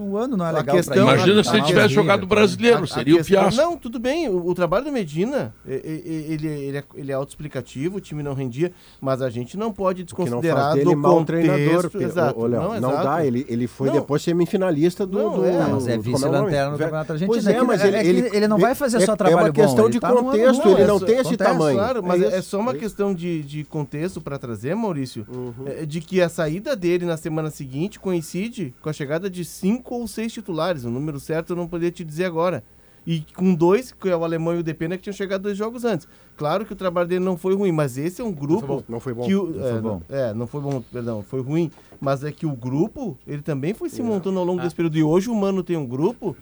um- o ano não é A legal questão- pra ele. Imagina se ele tivesse jogado brasileiro, A- a seria questão- fiasco. Não, tudo bem. O, o trabalho do Medina, ele, ele, é, ele é autoexplicativo, o time não rendia, mas a gente não pode O que não desconsiderar faz dele do contexto. treinador. Exato. Léo, não, exato. dá, ele, ele foi Não. depois semifinalista do... Não, do, é. Mas é o vice-lanterna no? Campeonato Pois Argentino. é, mas ele, É que ele, ele não vai fazer só é- trabalho É uma questão bom, de ele tá contexto, bom, ele é não só- tem esse tamanho. Claro, mas é, só uma é questão de, de contexto para trazer, Maurício, Uhum. é, de que a saída dele na semana seguinte coincide com a chegada de cinco ou seis titulares. O número certo eu não poderia te dizer agora. E com dois, que é o alemão e o Depena, que tinham chegado dois jogos antes. Claro que o trabalho dele não foi ruim, mas esse é um grupo. Não foi bom. Que o, Não foi é, bom. não- é, não foi bom, perdão, foi ruim. Mas é que o grupo, ele também foi se É. montando ao longo Ah. desse período. E hoje o Mano tem um grupo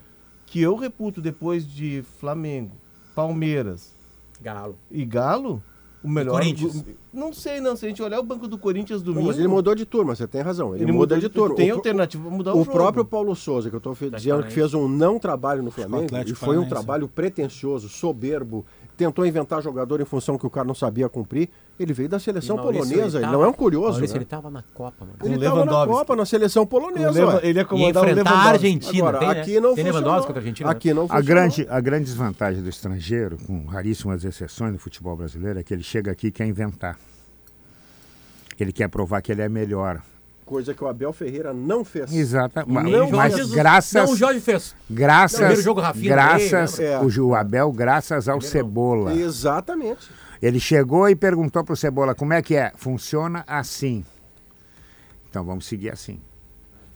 que eu reputo depois de Flamengo, Palmeiras Galo. e Galo, o melhor. Corinthians. Não sei, não. Se a gente olhar o banco do Corinthians Não, domingo. mas ele mudou de turma, você tem razão. Ele, ele muda mudou de turma. Tem O- alternativa pra mudar o, O jogo. próprio Paulo Souza, que eu estou dizendo que fez um não trabalho no Flamengo, e foi um trabalho pretensioso, soberbo, tentou inventar jogador em função que o cara não sabia cumprir, ele veio da seleção E Maurício, polonesa, ele tava- não é um curioso, Maurício, né? ele tava na Copa, mano. Ele estava na. Copa, na seleção O polonesa, Leva- ele ia E comandar o enfrentar a Lewandowski. Argentina, Agora, tem, né? aqui não tem funcionou. Lewandowski contra a Argentina, né? Aqui não A funcionou. grande, a grande desvantagem do estrangeiro, com raríssimas exceções no futebol brasileiro, é que ele chega aqui e quer inventar. Ele quer provar que ele é melhor. Coisa que o Abel Ferreira não fez. Exato. Mas, Nem o Jorge mas Jesus- graças, Não, o Jorge fez. graças, Primeiro jogo, Rafinha, graças, ganhei, lembra? o Abel, graças ao Cebola. Exatamente. Ele chegou e perguntou pro Cebola como é que é. Funciona assim. Então vamos seguir assim.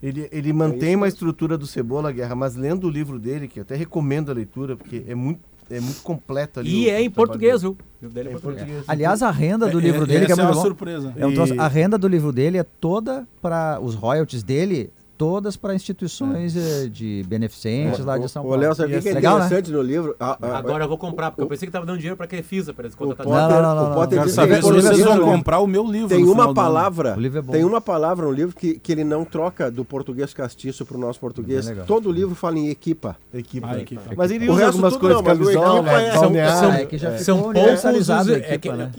Ele, ele mantém uma estrutura do Cebola Guerra, mas lendo o livro dele, que eu até recomendo a leitura, porque é muito, é muito completo ali. E o- é em o trabalho português, viu? O livro dele é É em em português. português. Aliás, a renda do livro dele, que é é muito uma bom. surpresa. É um troço- a renda do livro dele é toda para os royalties dele, todas para instituições eh, de beneficentes lá de São Paulo. Léo, sabe o que que é legal, né? interessante no livro? A- a- Agora eu vou comprar, porque eu pensei que tava dando dinheiro pra Crefisa, para eles o contratarem. Potter, Não, não, não, o não, Potter Quero diz saber que se o vocês vão comprar o meu livro. Tem uma palavra, O é tem uma palavra no livro que, que ele não troca do português castiço para o nosso português. É. Todo o livro fala em equipa. Equipa. Ah, equipa. Mas ele O usa algumas coisas, o camisola, é- balneário. são- Ah, é poucos a é né?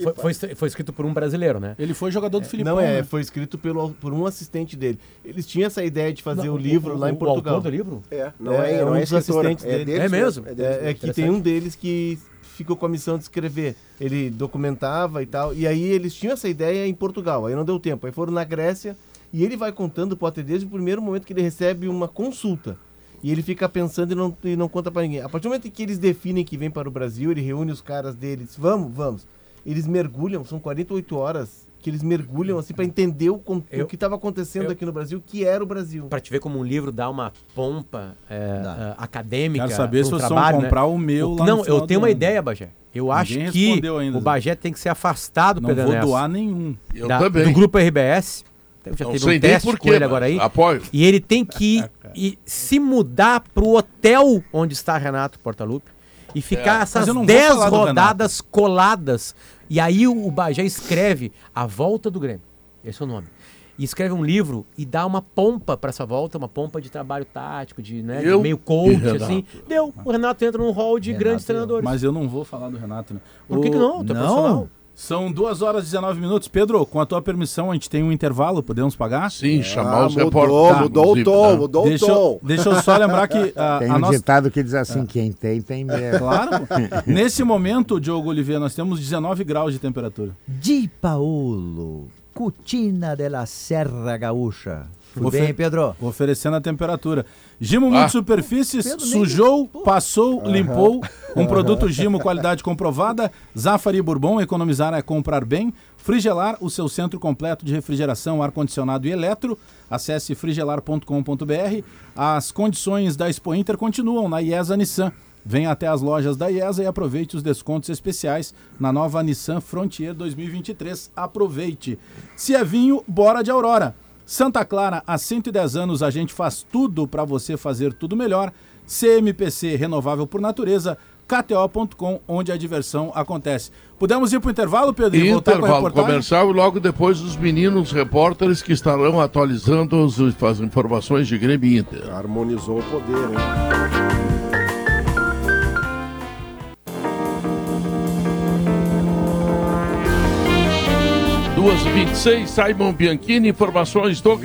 foi, escrito por um brasileiro, né? Ele foi jogador do Filipão. Não é, né? foi escrito pelo, por um assistente dele. Eles tinham essa ideia de fazer Não, o livro lá em o Portugal. autor do livro? É, não É, é, é não um é dos assistentes dele. deles É mesmo? deles É, é que tem um deles que ficou com a missão de escrever. Ele documentava e tal. E aí eles tinham essa ideia em Portugal. Aí não deu tempo. Aí foram na Grécia e ele vai contando o Potter desde o primeiro momento que ele recebe uma consulta. E ele fica pensando e não, e não conta pra ninguém. A partir do momento em que eles definem que vem para o Brasil, ele reúne os caras deles. Vamos, vamos. Eles mergulham, são 48 horas que eles mergulham assim para entender o, Eu- o que estava acontecendo eu- aqui no Brasil, que era o Brasil. Pra te ver como um livro dá uma pompa é, Dá. é, acadêmica. Quero saber se vocês vão né? comprar o meu O- lá Não, eu tenho uma ano. ideia, Bagé. Eu acho Ninguém que ainda, o. Bagé tem que ser afastado, Não Pedro vou doar nenhum. Eu da- também. do grupo RBS. Já Não teve um teste por com ele agora aí. Apoio. E ele tem que ir, se mudar pro hotel onde está Renato Portaluppi e ficar É. essas Mas eu não vou 10 falar do rodadas coladas. E aí o, o Bagé escreve A Volta do Grêmio. Esse é o nome. E escreve um livro e dá uma pompa para essa volta, uma pompa de trabalho tático, de, né, de meio coach, assim. Deu. O Renato entra num hall de Renato grandes e eu. treinadores. Mas eu não vou falar do Renato, né? Por que, que O- não? Tu é Não. profissional. São 2 horas e 19 minutos. Pedro, com a tua permissão, a gente tem um intervalo, podemos pagar? Sim, chamar Ah, os repórteres. mudou o inclusive, tom, né? mudou Deixa o eu, tom. deixa eu só lembrar que a, Tem a um nossa... ditado que diz assim, quem tem, tem medo. Claro. Nesse momento, Diogo Oliveira, nós temos 19 graus de temperatura. Di Paolo, Cutina de la Serra Gaúcha. Tudo bem, Pedro? Oferecendo a temperatura. Gimo Ah. Multisuperfícies, Pedro nem- sujou, passou, limpou. Um produto Gimo, qualidade comprovada. Zafari Bourbon, economizar é comprar bem. Frigelar, o seu centro completo de refrigeração, ar-condicionado e eletro. Acesse frigelar.com.br. As condições da Expo Inter continuam na IESA Nissan. Venha até as lojas da IESA e aproveite os descontos especiais na nova Nissan Frontier 2023. Aproveite. Se é vinho, bora de Aurora. Santa Clara, há 110 anos a gente faz tudo para você fazer tudo melhor. CMPC Renovável por Natureza, KTO.com, onde a diversão acontece. Podemos ir para o intervalo, Pedro, e voltar com a Intervalo reportagem? comercial e logo depois os meninos repórteres que estarão atualizando os- as informações de Grêmio Inter. Harmonizou o poder, hein? Duas e 26 Simon Bianchini, informações do...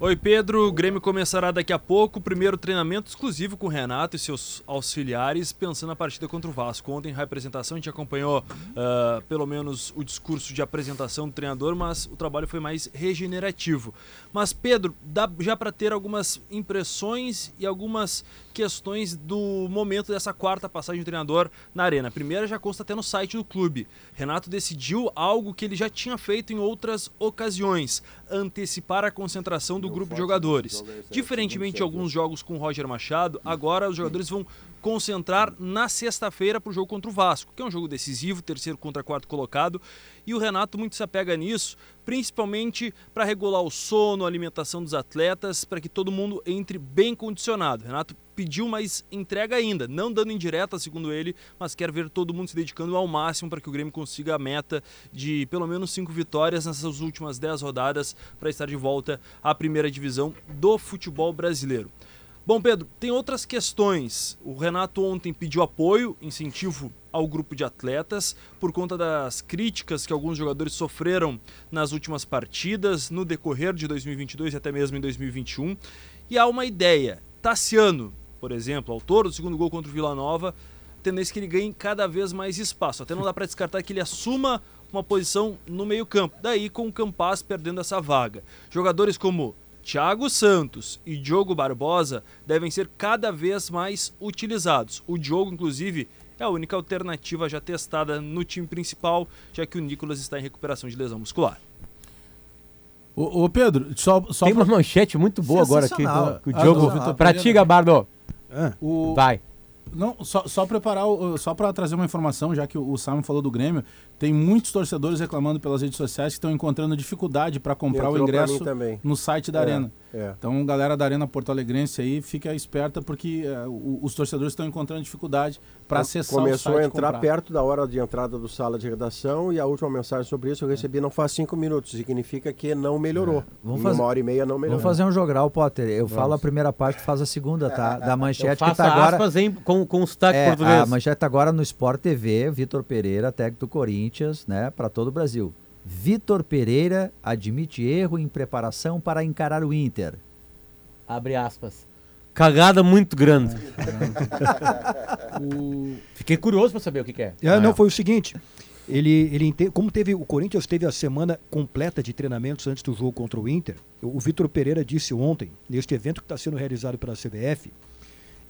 Oi, Pedro. O Grêmio começará daqui a pouco. Primeiro treinamento exclusivo com o Renato e seus auxiliares, pensando na partida contra o Vasco. Ontem, na representação, a gente acompanhou uh, pelo menos o discurso de apresentação do treinador, mas o trabalho foi mais regenerativo. Mas, Pedro, dá já para ter algumas impressões e algumas questões do momento dessa quarta passagem do treinador na Arena. A primeira já consta até no site do clube. Renato decidiu algo que ele já tinha feito em outras ocasiões: antecipar a concentração do grupo de jogadores. Diferentemente de alguns jogos com Roger Machado, agora os jogadores vão concentrar na sexta-feira para o jogo contra o Vasco, que é um jogo decisivo, terceiro contra quarto colocado, e o Renato muito se apega nisso, principalmente para regular o sono, a alimentação dos atletas, para que todo mundo entre bem condicionado. Renato pediu mais entrega ainda, não dando indireta, segundo ele, mas quer ver todo mundo se dedicando ao máximo para que o Grêmio consiga a meta de pelo menos cinco vitórias nessas últimas dez rodadas para estar de volta à primeira divisão do futebol brasileiro. Bom, Pedro, tem outras questões. O Renato ontem pediu apoio, incentivo ao grupo de atletas, por conta das críticas que alguns jogadores sofreram nas últimas partidas, no decorrer de 2022 e até mesmo em 2021. E há uma ideia. Tassiano, por exemplo, autor do segundo gol contra o Vila Nova, tendência que ele ganhe cada vez mais espaço. Até não dá para descartar que ele assuma uma posição no meio-campo. Daí com o Campas perdendo essa vaga. Jogadores como Thiago Santos e Diogo Barbosa devem ser cada vez mais utilizados. O Diogo, inclusive, é a única alternativa já testada no time principal, já que o Nicolas está em recuperação de lesão muscular. Ô, ô Pedro, só, só Tem uma pra- manchete muito boa agora aqui. Sensacional. Que o Ah, Diogo. do O, Vai. Não, só, só preparar, o- só para trazer uma informação, já que o, Simon falou do Grêmio, tem muitos torcedores reclamando pelas redes sociais que estão encontrando dificuldade para comprar o Entrou ingresso no site da É, Arena. É. Então, galera da Arena Porto Alegrense aí, fica esperta porque é, o- os torcedores estão encontrando dificuldade para acessar o Começou site a entrar comprar. perto da hora de entrada do sala de redação e a última mensagem sobre isso eu recebi não faz cinco minutos. Significa que não melhorou. Vamos Em fazer- uma hora e meia não melhorou. Vamos fazer um jogral, Potter. Eu falo a primeira parte, tu faz a segunda, tá? Da Eu manchete que tá agora. aspas em, com, com o sotaque É, português. a manchete tá agora no Sport TV, Vitor Pereira, técnico do Corinthians, né, para todo o Brasil. Vitor Pereira admite erro em preparação para encarar o Inter. Abre aspas. Cagada muito grande. O- Fiquei curioso pra saber o que, que é. É, não, foi o seguinte. Ele, ele como teve o Corinthians teve a semana completa de treinamentos antes do jogo contra o Inter. O Vitor Pereira disse ontem, neste evento que está sendo realizado pela CBF,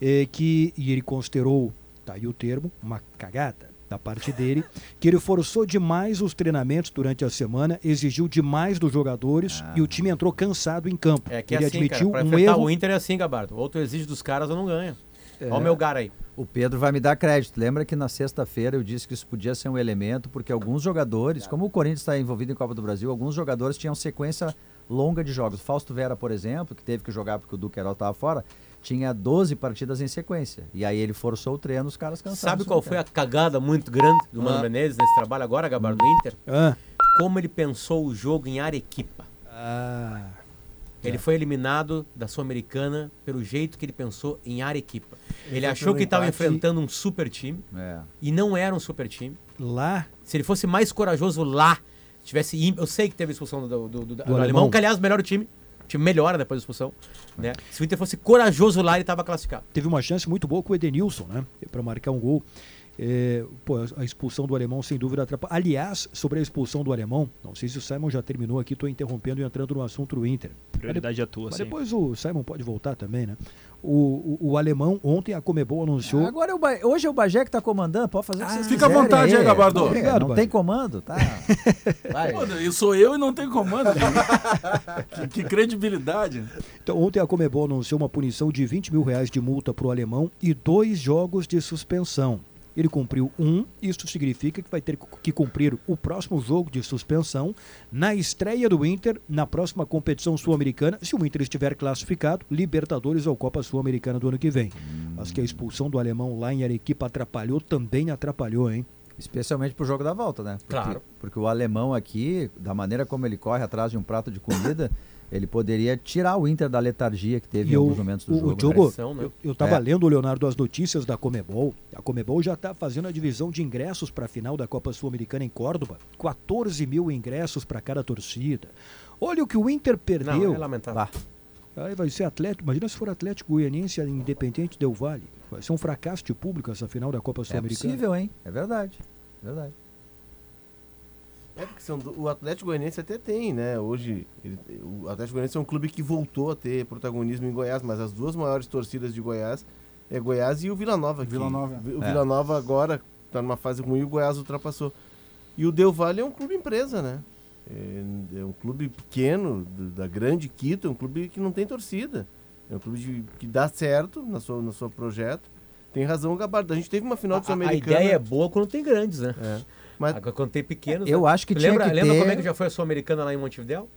é, que e ele considerou, tá aí o termo, uma cagada da parte dele, que ele forçou demais os treinamentos durante a semana, exigiu demais dos jogadores e o time entrou cansado em campo. É que ele é assim, admitiu cara, um erro. o Inter é assim, Gabardo. Ou tu exige dos caras ou não ganha. É. Olha o meu gar aí. O Pedro vai me dar crédito. Lembra que na sexta-feira eu disse que isso podia ser um elemento, porque alguns jogadores, como o Corinthians está envolvido em Copa do Brasil, alguns jogadores tinham sequência longa de jogos. Fausto Vera, por exemplo, que teve que jogar porque o Duqueiroz estava fora, tinha 12 partidas em sequência. E aí ele forçou o treino, os caras cansados. Sabe qual foi a cagada muito grande do Mano Ah. Menezes nesse trabalho agora, Gabardo, do Inter? Ah, Como ele pensou o jogo em Arequipa. ah, Ele foi eliminado da Sul-Americana pelo jeito que ele pensou em Arequipa. Ele achou que estava enfrentando um super time É. e não era um super time. lá Se ele fosse mais corajoso lá, tivesse. Eu sei que teve a expulsão do, do, do- do alemão, alemão. que aliás melhora o time. O time melhora depois da expulsão. Né? Se o Inter fosse corajoso lá, ele estava classificado. teve uma chance muito boa com o Edenilson, né? Para marcar um gol. É, pô, a expulsão do alemão sem dúvida atrapalha. Aliás, sobre a expulsão do alemão, não sei se o Simon já terminou aqui, estou interrompendo e entrando no assunto do Inter. Prioridade é tua, Mas sim. depois o Simon pode voltar também, né? O, o, o alemão, ontem a Comebol anunciou. Agora é o Ba- hoje é o Bagé que está comandando, pode fazer o que vocês fica à quiserem vontade aí, Gabardo. É, Obrigado, Não Bagé. tem comando, tá? Vai. Pô, eu sou eu e não tem comando. que, que credibilidade. Então, ontem a Comebol anunciou uma punição de 20 mil reais de multa para o alemão e dois jogos de suspensão. Ele cumpriu um, isso significa que vai ter que cumprir o próximo jogo de suspensão na estreia do Inter na próxima competição sul-americana, se o Inter estiver classificado, Libertadores ou Copa Sul-Americana do ano que vem. Mas que a expulsão do alemão lá em Arequipa atrapalhou, também atrapalhou, hein? Especialmente pro jogo da volta, né? Porque, Claro. Porque o alemão aqui, da maneira como ele corre atrás de um prato de comida, ele poderia tirar o Inter da letargia que teve E em o, alguns momentos do o, jogo. o Diogo, Pressão, né? eu, eu tava É. lendo, Leonardo, as notícias da Comebol. A Comebol já está fazendo a divisão de ingressos para a final da Copa Sul-Americana em Córdoba. 14 mil ingressos para cada torcida. Olha o que o Inter Não, perdeu. é lamentável. Bah, Aí vai ser Atlético. Imagina se for Atlético Goianiense Independente Del Vale. Vai ser um fracasso de público essa final da Copa É Sul-Americana. possível, hein? É verdade. Verdade. É porque são do- o Atlético Goianiense até tem, né? Hoje, ele- o Atlético Goianiense é um clube que voltou a ter protagonismo em Goiás, mas as duas maiores torcidas de Goiás é Goiás e o Vila Nova. Vila Nova. O É. Vila Nova agora está numa fase ruim e o Goiás ultrapassou. E o Del Valle é um clube empresa, né? É, é um clube pequeno, do- da grande Quito, é um clube que não tem torcida. É um clube de- que dá certo na sua, no seu projeto. Tem razão o Gabardo. A gente teve uma final A, de a Sul-Americana. ideia é boa quando tem grandes, né? É. Mas Agora, quando tem pequenos. Eu né? acho que lembra, que lembra ter- como é que já foi a Sul-Americana lá em Montevidéu?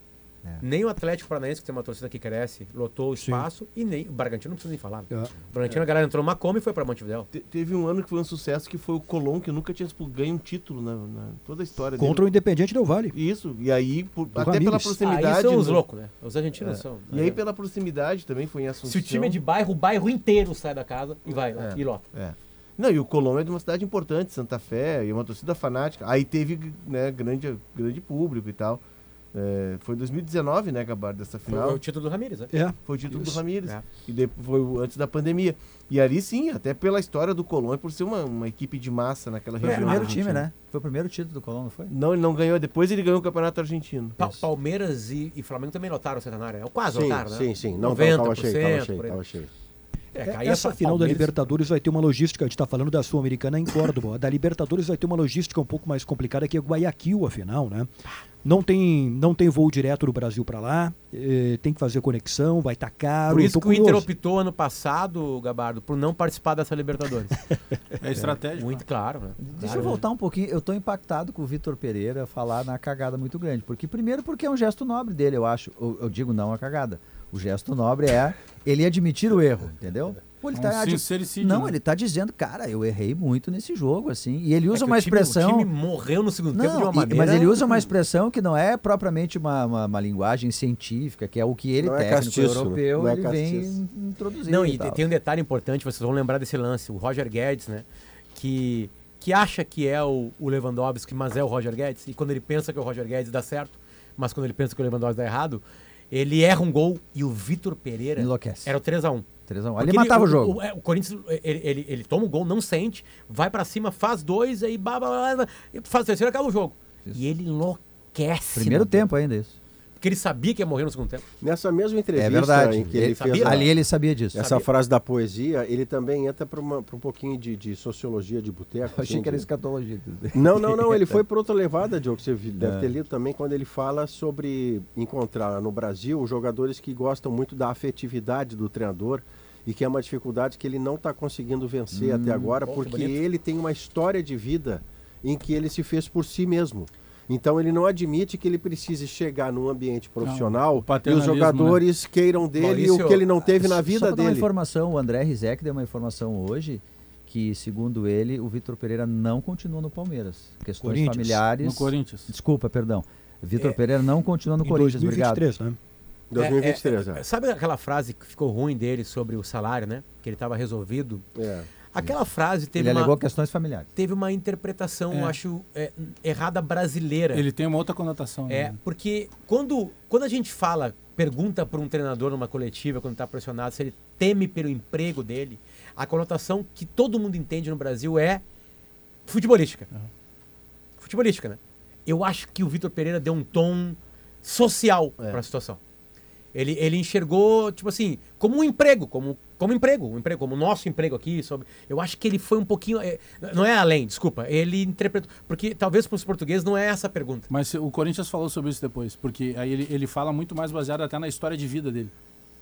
É. Nem o Atlético Paranaense, que tem uma torcida que cresce, lotou o Sim. espaço, e nem o Bragantino não precisa nem falar. É. O Bragantino, a galera entrou numa Kombi e foi pra Montevidéu. te- teve um ano que foi um sucesso que foi o Colón, que nunca tinha ganho um título na, na- toda a história Contra dele. o Independente Del Vale. Isso, e aí, por- Do até pela Ramírez. proximidade. Aí são os no- loucos, né? Os argentinos É. são. E aí, pela proximidade também foi em Assunção. Se o time é de bairro, o bairro inteiro sai da casa e vai lá, É. e lota. É. Não, e o Colón é de uma cidade importante, Santa Fé, e é uma torcida fanática. Aí teve né, grande, grande público e tal. É, foi 2019, né, Gabardo, dessa Foi final. o título do Ramírez, né? É. Foi o título do Isso. Ramírez. É. E depois foi o- antes da pandemia. E ali sim, até pela história do Colón, e por ser uma, uma equipe de massa naquela Foi o região. primeiro time, né? Foi o primeiro título do Colón, não foi? Não, ele não ganhou. Depois ele ganhou o Campeonato Argentino. Pa- Palmeiras e, e Flamengo também lotaram o centenário, né? Quase Sim, lotaram, né? sim, sim. Não, 90%, tava cheio, tava cheio, tava cheio. É, É, Essa pa- final da Palmeiras- Libertadores vai ter uma logística, a gente está falando da Sul-Americana em Córdoba. A da Libertadores vai ter uma logística um pouco mais complicada que é Guayaquil, afinal, né? Não tem, não tem voo direto do Brasil para lá, eh, tem que fazer conexão, vai estar caro. Por isso que o Inter optou ano passado, Gabardo, por não participar dessa Libertadores. É estratégico. Muito claro, né? Deixa Claro, eu voltar um pouquinho. Eu tô impactado com o Vitor Pereira falar na cagada muito grande. Porque, primeiro, porque é um gesto nobre dele, eu acho. Eu, eu digo não a cagada. O gesto nobre é ele admitir o erro, entendeu? Pô, ele É um tá sincericídio, Não, né? ele tá dizendo, cara, eu errei muito nesse jogo, assim. E ele É usa que uma o time- expressão. O time morreu no segundo tempo de Não, uma e- maneira... mas ele usa uma expressão que não é propriamente uma, uma, uma linguagem científica, que é o que ele, Não é técnico castiço, né? europeu, Não é ele vem introduzindo. Não, e tal. tem um detalhe importante, vocês vão lembrar desse lance. O Roger Guedes, né? Que, que acha que é o, o Lewandowski, mas é o Roger Guedes. E quando ele pensa que é o Roger Guedes dá certo, mas quando ele pensa que o Lewandowski dá errado, ele erra um gol e o Vitor Pereira Enlouquece. era o 3x1. 3 a 1. Porque Ali matava o, jogo. O, é, o Corinthians, ele, ele, ele toma o gol, não sente, vai pra cima, faz dois, aí blá, blá, blá, blá, e faz o terceiro, acaba o jogo. E ele enlouquece. Primeiro tempo ainda isso. Porque ele sabia que ia morrer no segundo tempo. Nessa mesma entrevista É verdade. em que ele, Ele fez a- Ali ele sabia disso. essa sabia. frase da poesia, ele também entra para um pouquinho de, de sociologia de boteco. Eu achei assim, que era de- escatologia. Não, não, não. Ele foi para outra levada, Diogo, que você vi- É. deve ter lido também, quando ele fala sobre encontrar no Brasil jogadores que gostam muito da afetividade do treinador e que é uma dificuldade que ele não está conseguindo vencer até agora, que porque ele tem uma história de vida em que ele se fez por si mesmo. Então ele não admite que ele precise chegar num ambiente profissional o e os paternalismo, jogadores queiram dele Maurício, o que ele não teve na Só vida pra dar uma dele. informação, o André Rizek deu uma informação hoje que, segundo ele, o Vitor Pereira não continua no Palmeiras. Questões familiares. No Corinthians. Desculpa, perdão. Vitor É, Pereira não continua no Em Corinthians, obrigado. 2023, né? 2023, é. É, Sabe aquela frase que ficou ruim dele sobre o salário, né? Que ele estava resolvido. É. Aquela frase teve Ele uma, alegou questões familiares. teve uma interpretação, É. acho, é, errada brasileira. Ele tem uma outra conotação. É, né? porque quando, quando a gente fala, pergunta para um treinador numa coletiva, quando está pressionado, se ele teme pelo emprego dele, a conotação que todo mundo entende no Brasil é futebolística. Futebolística, né? Eu acho que o Vitor Pereira deu um tom social É. para a situação. Ele, ele enxergou, tipo assim, como um emprego, como, como emprego, um emprego, como nosso emprego aqui. Sobre, eu acho que ele foi um pouquinho. é, não é além, desculpa. Ele interpretou. Porque talvez para os portugueses não é essa a pergunta. Mas o Corinthians falou sobre isso depois, porque aí ele, ele fala muito mais baseado até na história de vida dele.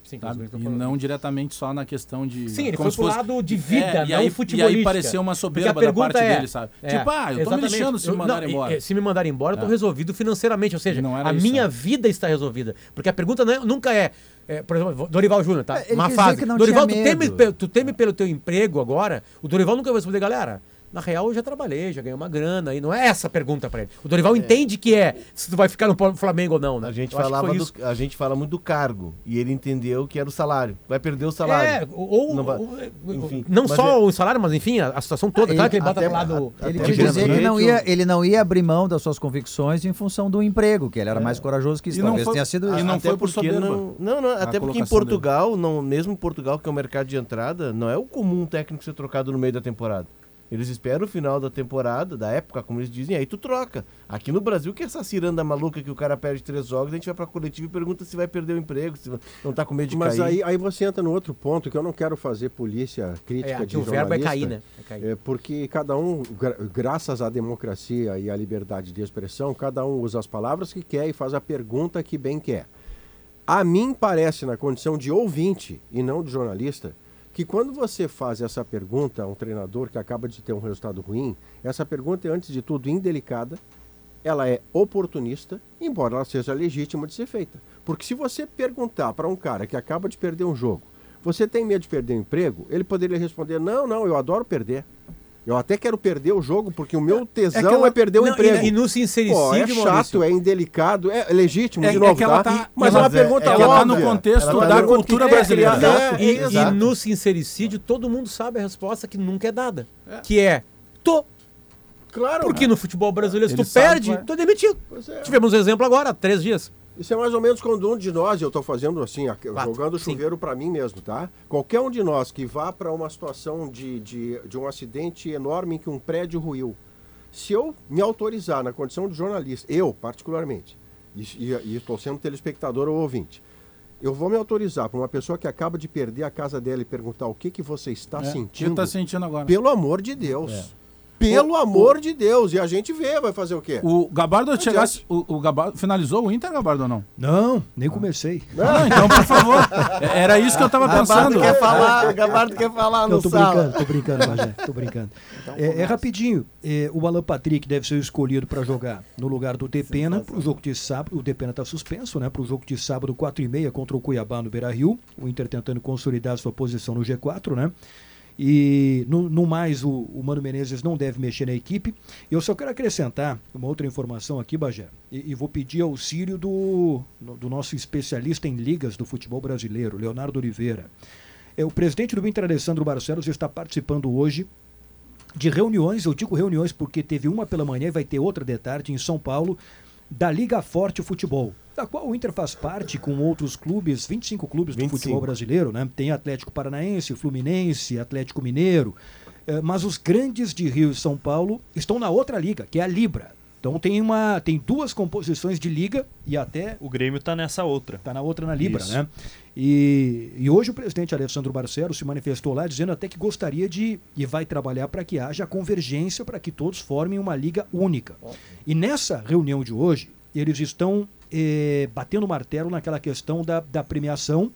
Sim, E não diretamente só na questão de. Sim, ele como foi pro fosse- lado de vida, É, e não aí, futebolística. E aí pareceu uma soberba da parte é- dele, sabe? é, tipo, ah, eu tô me lixando se me mandarem embora. e se me mandarem embora, eu tô É. resolvido financeiramente. Ou seja, a isso, minha né? vida está resolvida. Porque a pergunta não é- nunca é, é, por exemplo, Dorival Júnior, tá? É, ele Uma fase. que não Dorival, tu tinha teme, tu teme pelo teu emprego agora? O Dorival nunca vai responder, galera. Na real, eu já trabalhei, já ganhei uma grana, e não é essa a pergunta pra ele. O Dorival entende que é se tu vai ficar no Flamengo ou não, né? A gente, Eu falava do- isso. a gente fala muito do cargo e ele entendeu que era o salário. Vai perder o salário. É, ou, Não vai- ou- enfim, não só é- o salário, mas enfim, a, a situação toda. Ele- claro que ele bota até- do lado. Ele Até dizer que não ia, ele não ia abrir mão das suas convicções em função do emprego, que ele era mais corajoso que isso. E não Talvez foi- tenha sido e isso. não até foi por porque soberba. não, não, não, até porque em Portugal, não, mesmo em Portugal, que é o mercado de entrada, não é o comum um técnico ser trocado no meio da temporada. Eles esperam o final da temporada, da época, como eles dizem, aí tu troca. Aqui no Brasil, que é essa ciranda maluca que o cara perde três jogos, a gente vai pra coletiva e pergunta se vai perder o emprego, se não tá com medo de Mas cair. aí, aí você entra no outro ponto que eu não quero fazer polícia crítica É, aqui de o verbo é cair, né? É cair. É porque cada um, gra- graças à democracia e à liberdade de expressão, cada um usa as palavras que quer e faz a pergunta que bem quer. A mim parece, na condição de ouvinte e não de jornalista, que quando você faz essa pergunta a um treinador que acaba de ter um resultado ruim, essa pergunta é, antes de tudo, indelicada, ela é oportunista, embora ela seja legítima de ser feita. Porque se você perguntar para um cara que acaba de perder um jogo, você tem medo de perder o emprego? Ele poderia responder: não, não, eu adoro perder. Eu até quero perder o jogo porque o meu tesão é, ela- perder o não, emprego. E, e no sincericídio, Pô, é chato, Maurício, é indelicado, é legítimo, É- de é novo, ela tá? tá- Mas é uma é- pergunta ela tá óbvia. no contexto tá da no cultura brasileira. É, E, e no sincericídio, todo mundo sabe a resposta que nunca é dada. Que é, tô. Claro. Porque no futebol brasileiro, se tu perde, é. tu é demitido. É. Tivemos um exemplo agora, há três dias. Isso é mais ou menos quando um de nós, eu estou fazendo assim, Quatro, jogando chuveiro para mim mesmo, tá? Qualquer um de nós que vá para uma situação de, de, de um acidente enorme em que um prédio ruiu, se eu me autorizar na condição de jornalista, eu particularmente, e estou sendo telespectador ou ouvinte, eu vou me autorizar para uma pessoa que acaba de perder a casa dela e perguntar o que, que você está É, o que sentindo, tá sentindo agora? pelo amor de Deus. Pelo amor de Deus. E a gente vê, vai fazer o quê? O Gabardo Não chegasse. O, o Gabardo finalizou o Inter, Gabardo, ou não? Não, nem comecei. Não, então, por favor. É- Era isso que eu tava Gabardo pensando. quer falar, Gabardo quer falar Não, no tô sala. brincando, tô brincando, Bagé, tô brincando. É, é rapidinho. É, o Alan Patrick deve ser escolhido para jogar no lugar do Depena pro jogo de sábado. O Depena tá suspenso, né? Pro jogo de sábado, 4 e meia contra o Cuiabá no Beira Rio. O Inter tentando consolidar sua posição no G4, né? E no, no mais, o, o Mano Menezes não deve mexer na equipe. Eu só quero acrescentar uma outra informação aqui, Bagé, e, e vou pedir auxílio do, do nosso especialista em ligas do futebol brasileiro, Leonardo Oliveira. É, o presidente do Inter, Alessandro Barcelos, está participando hoje de reuniões, eu digo reuniões porque teve uma pela manhã e vai ter outra de tarde em São Paulo, da Liga Forte Futebol, da qual o Inter faz parte com outros clubes, 25 clubes do 25. futebol brasileiro, né? Tem Atlético Paranaense, Fluminense, Atlético Mineiro, eh, mas os grandes de Rio e São Paulo estão na outra liga, que é a Libra. Então tem uma, tem duas composições de liga e até O Grêmio tá nessa outra. Está na outra na Libra, Isso. né? E, e hoje o presidente Alessandro Barcelos se manifestou lá dizendo até que gostaria de e vai trabalhar para que haja convergência para que todos formem uma liga única. E nessa reunião de hoje, eles estão eh, batendo martelo naquela questão da, da premiação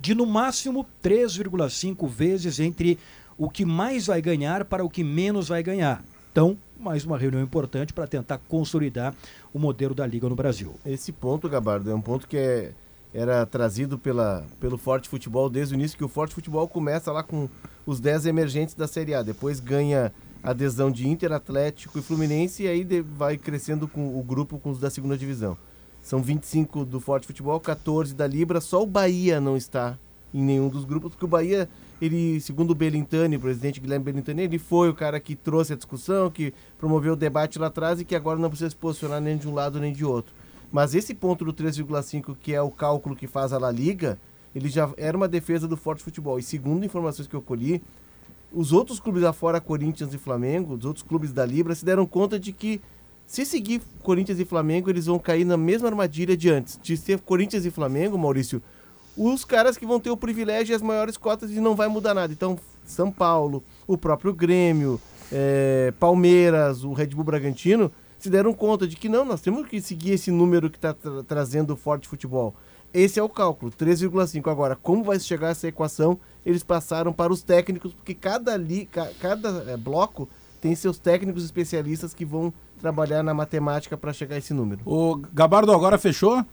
de no máximo 3,5 vezes entre o que mais vai ganhar para o que menos vai ganhar. Então, mais uma reunião importante para tentar consolidar o modelo da Liga no Brasil. Esse ponto, Gabardo, é um ponto que é- era trazido pela, pelo Forte Futebol desde o início, que o Forte Futebol começa lá com os 10 emergentes da Série A, depois ganha adesão de Inter, Atlético e Fluminense, e aí vai crescendo com o grupo com os da segunda divisão. São 25 do Forte Futebol, 14 da Libra, só o Bahia não está em nenhum dos grupos, porque o Bahia, ele, segundo o Belintani, o presidente Guilherme Belintani, ele foi o cara que trouxe a discussão, que promoveu o debate lá atrás e que agora não precisa se posicionar nem de um lado nem de outro. Mas esse ponto do 3,5, que é o cálculo que faz a La Liga, ele já era uma defesa do Forte Futebol. E segundo informações que eu colhi, os outros clubes lá fora, Corinthians e Flamengo, os outros clubes da Libra, se deram conta de que se seguir Corinthians e Flamengo, eles vão cair na mesma armadilha de antes. De ser Corinthians e Flamengo, Maurício, os caras que vão ter o privilégio e as maiores cotas e não vai mudar nada. Então, São Paulo, o próprio Grêmio, eh, Palmeiras, o Red Bull Bragantino, se deram conta de que não, nós temos que seguir esse número que está trazendo o forte futebol. Esse é o cálculo, 3,5. Agora, como vai chegar essa equação? Eles passaram para os técnicos, porque cada, li, ca- cada eh, bloco tem seus técnicos especialistas que vão trabalhar na matemática para chegar a esse número. O Gabardo agora fechou?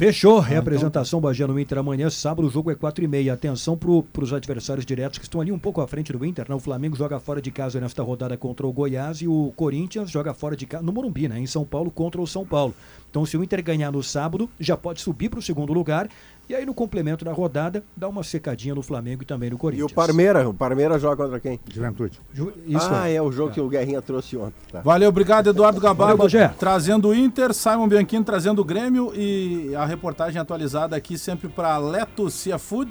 Fechou. Reapresentação Bagé no Inter amanhã, sábado, o jogo é 4 e meia. Atenção para os adversários diretos que estão ali um pouco à frente do Inter. Né? O Flamengo joga fora de casa nesta rodada contra o Goiás e o Corinthians joga fora de casa no Morumbi, né? em São Paulo, contra o São Paulo. Então, se o Inter ganhar no sábado, já pode subir para o segundo lugar. E aí, no complemento da rodada, dá uma secadinha no Flamengo e também no E Corinthians. o Parmeira? O Parmeira joga contra quem? Juventude. Ju- Isso ah, é. é o jogo que o Guerrinha trouxe ontem. Tá. Valeu, obrigado, Eduardo Gabardo. Trazendo o Inter, Simon Bianchini trazendo o Grêmio e a reportagem atualizada aqui sempre para Leto Seafood.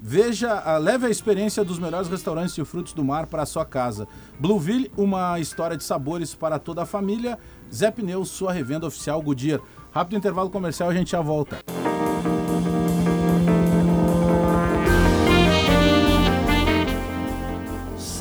Veja, ah, leve a experiência dos melhores restaurantes de frutos do mar para a sua casa. Blueville, uma história de sabores para toda a família. Zé Pneus, sua revenda oficial Goodyear. Rápido intervalo comercial, a gente já volta.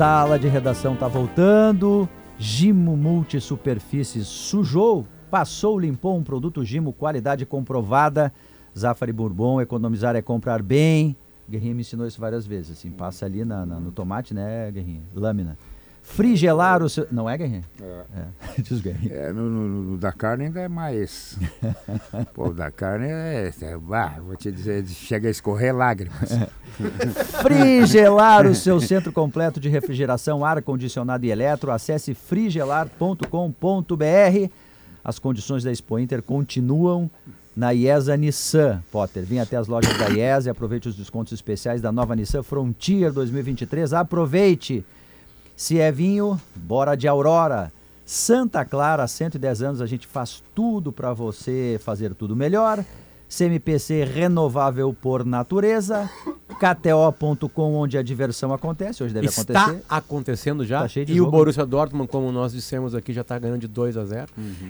Sala de redação tá voltando. Gimo Multisuperfícies sujou, passou, limpou um produto Gimo, qualidade comprovada. Zafari Bourbon, economizar é comprar bem. Guerrinha me ensinou isso várias vezes, assim, passa ali na- na- no tomate, né, Guerrinha? Lâmina. Frigelar o seu... Não é, Guerrinha? É. Diz Guerrinha. É, no, no- no da carne ainda é mais. O da carne é. é bah, vou te dizer, chega a escorrer lágrimas. Frigelar, o seu centro completo de refrigeração, ar-condicionado e eletro. Acesse frigelar.com.br. As condições da Expo Inter continuam na IESA Nissan. Potter, vem até as lojas da IESA e aproveite os descontos especiais da nova Nissan Frontier 2023. Aproveite! Se é vinho, bora de Aurora. Santa Clara, 110 anos, a gente faz tudo para você fazer tudo melhor. CMPC renovável por natureza. KTO.com, onde a diversão acontece. Hoje deve Está acontecer. acontecendo já. Tá cheio de e jogo. o Borussia Dortmund, como nós dissemos aqui, já está ganhando de 2 a 0.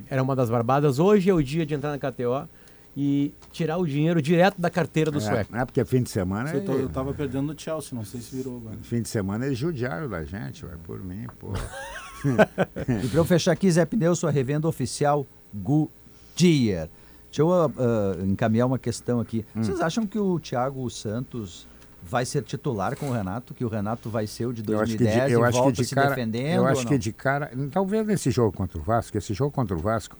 Era uma das barbadas. Hoje é o dia de entrar na KTO e tirar o dinheiro direto da carteira do É, sueco. não é porque fim de semana. Eu, tô- eu tava perdendo no Chelsea, não sei se virou agora. Fim de semana eles judiaram da gente, vai por mim, pô. E para eu fechar aqui, Zé Pneu, sua revenda oficial Goodyear. Deixa eu ah, encaminhar uma questão aqui. Hum. Vocês acham que o Thiago Santos vai ser titular com o Renato? Que o Renato vai ser o de Eu acho que 2010 de, eu e acho que volta de se cara, defendendo? eu ou acho que de cara, talvez nesse jogo contra o Vasco, esse jogo contra o Vasco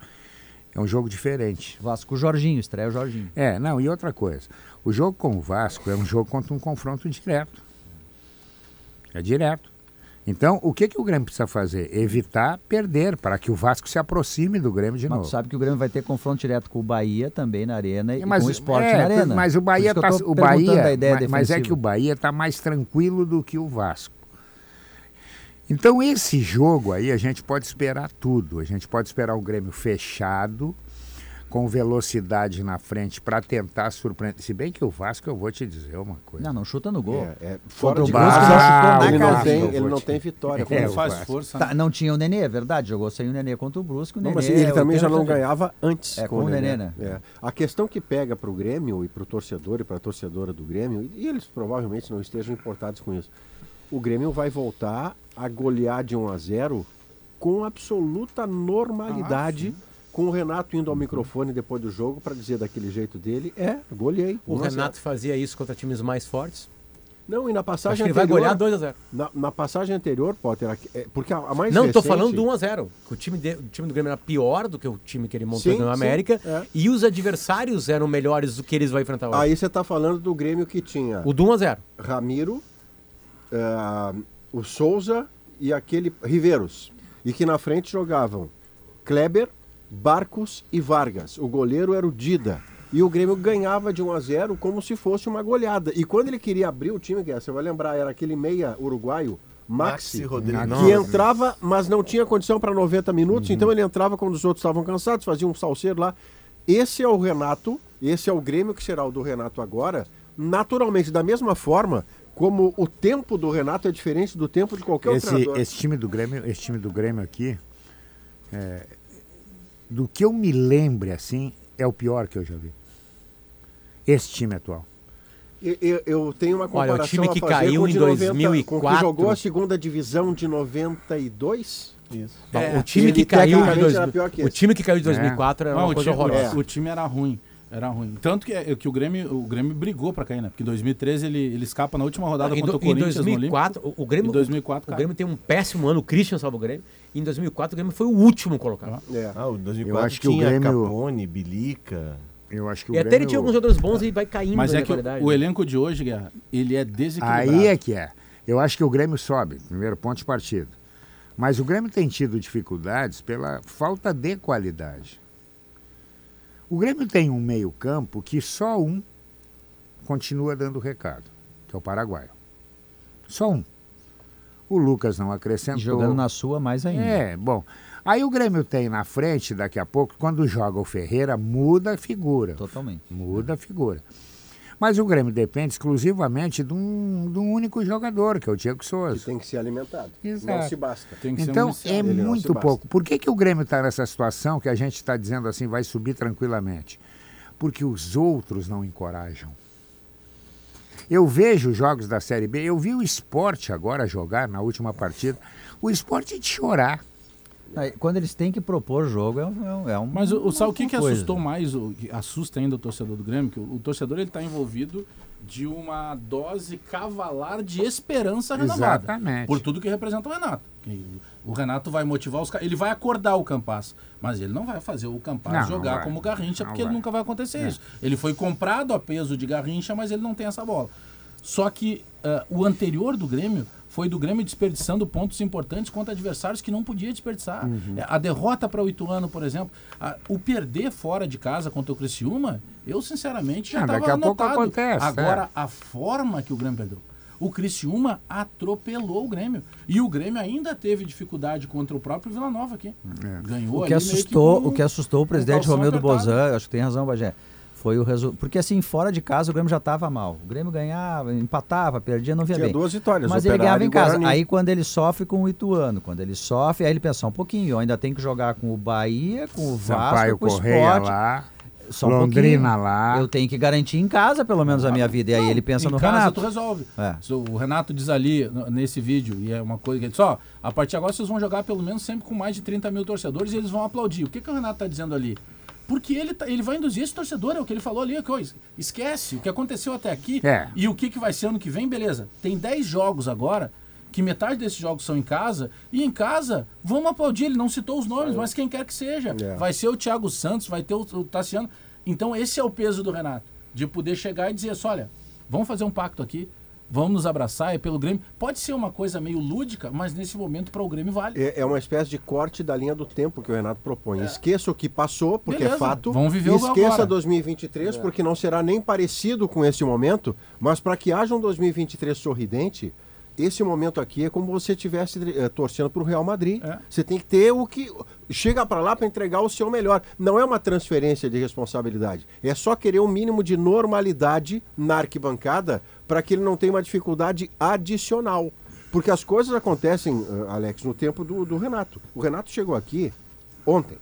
é um jogo diferente. Vasco, o Jorginho, estreia o Jorginho. É, não, e outra coisa, o jogo com o Vasco é um jogo contra um confronto direto. É direto. Então, o que, que o Grêmio precisa fazer? Evitar perder, para que o Vasco se aproxime do Grêmio de Mas novo. tu sabe que o Grêmio vai ter confronto direto com o Bahia também na Arena e mas, com o Sport é, na Arena. Mas o Bahia tá, o Bahia, mas, mas é que o Bahia está mais tranquilo do que o Vasco. Então esse jogo aí a gente pode esperar tudo. A gente pode esperar o Grêmio fechado, com velocidade na frente para tentar surpreender. Se bem que o Vasco eu vou te dizer uma coisa. Não, não chuta no gol. É, é, fora o de Vasco, chutou na ele não tem, Eu ele não te- tem vitória. É, Não faz força. Tá, né? não tinha o Nenê, é verdade. Jogou sem o Nenê contra o Brusque. O Não, Nenê, mas ele também já não 80 ganhava antes É, com o Nenê, né? É. A questão que pega para o Grêmio e para o torcedor e para a torcedora do Grêmio, e eles provavelmente não estejam importados com isso, o Grêmio vai voltar a golear de 1 a 0 com absoluta normalidade, com o Renato indo ao microfone depois do jogo para dizer daquele jeito dele, é, goleei. O 1 a 0. Renato fazia isso contra times mais fortes. Não, e na passagem que ele vai anterior... golear 2 a 0. Na, na passagem anterior, Potter, é, porque a, a mais Não, tô recente- falando do 1 a 0. Que o time, de- o time do Grêmio era pior do que o time que ele montou Sim, no sim, América. é. E os adversários eram melhores do que eles vão enfrentar hoje. Aí você está falando do Grêmio que tinha O do 1 a 0. Ramiro, ah, o Souza e aquele Riveiros. E que na frente jogavam Kleber, Barcos e Vargas. O goleiro era o Dida. E o Grêmio ganhava de 1 a 0 como se fosse uma goleada. E quando ele queria abrir o time, que você vai lembrar, era aquele meia uruguaio, Maxi, Maxi Rodrigues. que entrava, mas não tinha condição para 90 minutos, então ele entrava quando os outros estavam cansados, fazia um salseiro lá. Esse é o Renato, esse é o Grêmio que será o do Renato agora, naturalmente, da mesma forma como o tempo do Renato é diferente do tempo de qualquer outro Esse, treinador. esse time do Grêmio, esse time do Grêmio aqui, é, do que eu me lembre assim, é o pior que eu já vi. Esse time atual. Eu, eu- tenho uma Olha, o comparação time a que fazer caiu em 90, com o 2004. que jogou a segunda divisão de 92. Isso. Bom, É, o time que caiu de tecnicamente dois- o time que caiu de 2004 era uma o, coisa time, horrorosa. o time era ruim. Era ruim. Tanto que, é- que o, Grêmio, o Grêmio brigou pra cair, né? Porque em 2013 ele, ele escapa na última rodada Em, contra do- o em Corinthians 2004, o, o Grêmio, Em 2004 o. Grêmio tem um péssimo ano, o Christian salva o Grêmio. E em 2004 o Grêmio foi o último colocado. É. Ah, o 2004 Eu acho que o Grêmio- Capone, Bilica. Eu acho que o E até ele Grêmio- tinha alguns jogadores bons e vai caindo Mas é que o, qualidade. o né? elenco de hoje, Guerra, ele é desequilibrado. Aí é que é. Eu acho que o Grêmio sobe, primeiro ponto de partida. Mas o Grêmio tem tido dificuldades pela falta de qualidade. O Grêmio tem um meio-campo que só um continua dando recado, que é o Paraguaio. Só um. O Lucas não acrescentou. E jogando na sua mais ainda. É, bom. Aí o Grêmio tem na frente, daqui a pouco, quando joga o Ferreira, muda a figura. Totalmente. Muda a figura. Mas o Grêmio depende exclusivamente de um, de um único jogador, que é o Diego Que Souza. tem que ser alimentado. Não Exato. se basta. Tem que ser Então é Ele não se muito basta. pouco. Por que, que o Grêmio está nessa situação que a gente está dizendo assim, vai subir tranquilamente? Porque os outros não encorajam. Eu vejo os jogos da Série B, eu vi o esporte agora jogar na última partida. O esporte de chorar. Aí, Quando eles têm que propor jogo, é um. é um- É Mas o, o, sabe o que, que coisa. assustou mais, o que assusta ainda o torcedor do Grêmio? Que o, o torcedor ele está envolvido de uma dose cavalar de esperança renovada. Exatamente. Por tudo que representa o Renato. Que o Renato vai motivar os caras. Ele vai acordar o Campas, mas ele não vai fazer o Campas Não, não jogar vai. como Garrincha, Não porque vai. nunca vai acontecer É. isso. Ele foi comprado a peso de Garrincha, mas ele não tem essa bola. Só que ah, o anterior do Grêmio foi do Grêmio desperdiçando pontos importantes contra adversários que não podia desperdiçar. Uhum. É, A derrota para o Ituano, por exemplo, a- o perder fora de casa contra o Criciúma, eu sinceramente já Ah, estava daqui a pouco anotado. acontece, Agora, é. a forma que o Grêmio perdeu. O Criciúma atropelou o Grêmio. E o Grêmio ainda teve dificuldade contra o próprio Vila Nova aqui. Ganhou O que, ali meio assustou, com- o que assustou o presidente Romildo apertado. Bozan, acho que tem razão, Bagé, foi o resultado. Porque assim, fora de casa o Grêmio já estava mal. O Grêmio ganhava, empatava, perdia, não via Tinha bem. duas vitórias, Mas ele ganhava em casa. Guarani. Aí quando ele sofre com o Ituano, quando ele sofre, aí ele pensa só um pouquinho, eu ainda tenho que jogar com o Bahia, com o Vasco, Sampaio com o Correia Sport. lá, Só um Londrina pouquinho. lá. Eu tenho que garantir em casa, pelo menos, a minha vida. E aí Não, ele pensa em no casa Renato. tu resolve. É. O Renato diz ali nesse vídeo, e é uma coisa que ele diz, ó, a partir de agora vocês vão jogar pelo menos sempre com mais de 30 mil torcedores e eles vão aplaudir. O que, que o Renato tá dizendo ali? Porque ele, tá- ele vai induzir esse torcedor, é o que ele falou ali, que, ó, es- esquece o que aconteceu até aqui É. e o que, que vai ser ano que vem, beleza. Tem 10 jogos agora, que metade desses jogos são em casa, e em casa, vamos aplaudir, ele não citou os nomes, mas quem quer que seja. É. Vai ser o Thiago Santos, vai ter o, o Tassiano. Então esse é o peso do Renato, de poder chegar e dizer assim, olha, vamos fazer um pacto aqui, vamos nos abraçar, é pelo Grêmio. Pode ser uma coisa meio lúdica, mas nesse momento para o Grêmio vale. É, é uma espécie de corte da linha do tempo que o Renato propõe. Esqueça o que passou, porque Beleza, é fato. vamos viver o esqueça agora. 2023, porque não será nem parecido com esse momento. Mas para que haja um 2023 sorridente, esse momento aqui é como você estivesse eh, torcendo para o Real Madrid. É. Você tem que ter o que. Chega para lá para entregar o seu melhor. Não é uma transferência de responsabilidade. É só querer um mínimo de normalidade na arquibancada para que ele não tenha uma dificuldade adicional. Porque as coisas acontecem, eh, Alex, no tempo do, do Renato. O Renato chegou aqui ontem,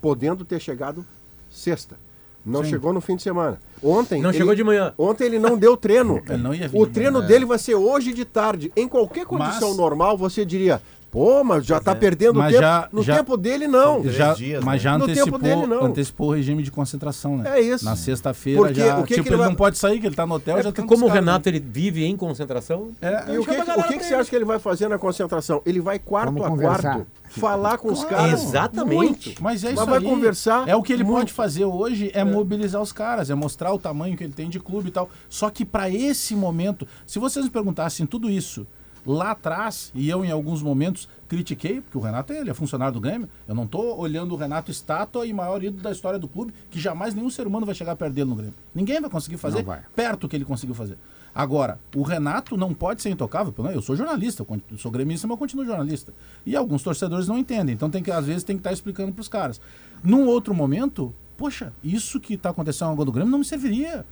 podendo ter chegado sexta. Não Sim. chegou no fim de semana. Ontem. Não ele- chegou de manhã. Ontem ele não deu treino. Ele não ia vir o treino manhã. dele vai ser hoje de tarde. Em qualquer condição Mas- normal, você diria, pô, mas já tá perdendo Mas tempo. já- no já- tempo dele, não. Já, dias, mas né? já No tempo antecipou, dele, não. antecipou o regime de concentração, né? É isso. Na sexta-feira Porque já. o que que tipo, ele ele vai- não pode sair, que ele tá no hotel, É já tá como o Renato ele vive em concentração, E né? É, o que, que- o que, que você ele. acha que ele vai fazer na concentração? Ele vai quarto Vamos a conversar. quarto falar com os Claro. caras. Exatamente. Mas é Mas isso vai aí. conversar É o que ele muito. pode fazer hoje é, mobilizar os caras, é mostrar o tamanho que ele tem de clube e tal. Só que para esse momento, se vocês me perguntassem tudo isso lá atrás, e eu em alguns momentos critiquei, porque o Renato ele é funcionário do Grêmio, eu não tô olhando o Renato estátua e maior ídolo da história do clube, que jamais nenhum ser humano vai chegar perto dele no Grêmio. Ninguém vai conseguir fazer vai. perto que ele conseguiu fazer. Agora, o Renato não pode ser intocável. Eu sou jornalista, eu sou gremista, mas eu continuo jornalista. E alguns torcedores não entendem. Então, tem que, às vezes, tem que estar explicando para os caras. Num outro momento, poxa, isso que está acontecendo agora do Grêmio não me serviria.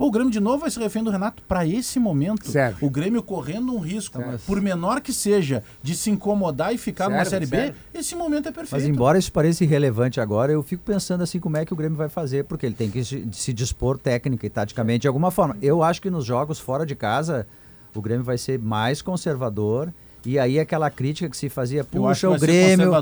Pô, o Grêmio de novo vai se refém do Renato para esse momento. Serve. O Grêmio correndo um risco, Serve. por menor que seja, de se incomodar e ficar numa Serve, Série B, esse momento é perfeito. Mas embora isso pareça irrelevante agora, eu fico pensando assim como é que o Grêmio vai fazer, porque ele tem que se dispor técnica e taticamente de alguma forma. Eu acho que nos jogos fora de casa, o Grêmio vai ser mais conservador. E aí aquela crítica que se fazia, puxa, o Grêmio,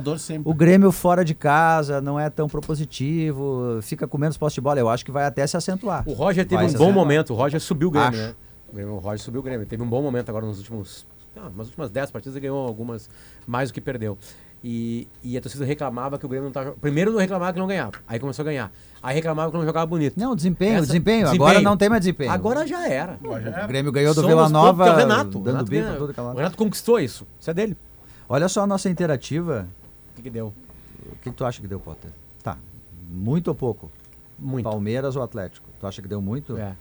o Grêmio fora de casa não é tão propositivo, fica com menos posse de bola. Eu acho que vai até se acentuar. o Roger teve Vai um bom acentuar. momento. O Roger subiu o Grêmio, Acho. né? O Grêmio- O Roger subiu o Grêmio. Teve um bom momento agora nos últimos. Ah, nas últimas 10 partidas ele ganhou algumas mais do que perdeu. E, e a torcida reclamava que o Grêmio não estava. Primeiro não reclamava que não ganhava. Aí começou a ganhar. Aí reclamava que não jogava bonito. Não, desempenho, Essa- desempenho. Agora não tem mais desempenho. Agora já era. O Grêmio ganhou do Somos Vila Nova, é o Renato. dando Renato bico tudo. O Renato conquistou isso. Isso é dele. Olha só a nossa interativa. O que, que deu? O que, que tu acha que deu, Potter? Tá. Muito ou pouco? Muito. Palmeiras ou Atlético? Tu acha que deu muito? É.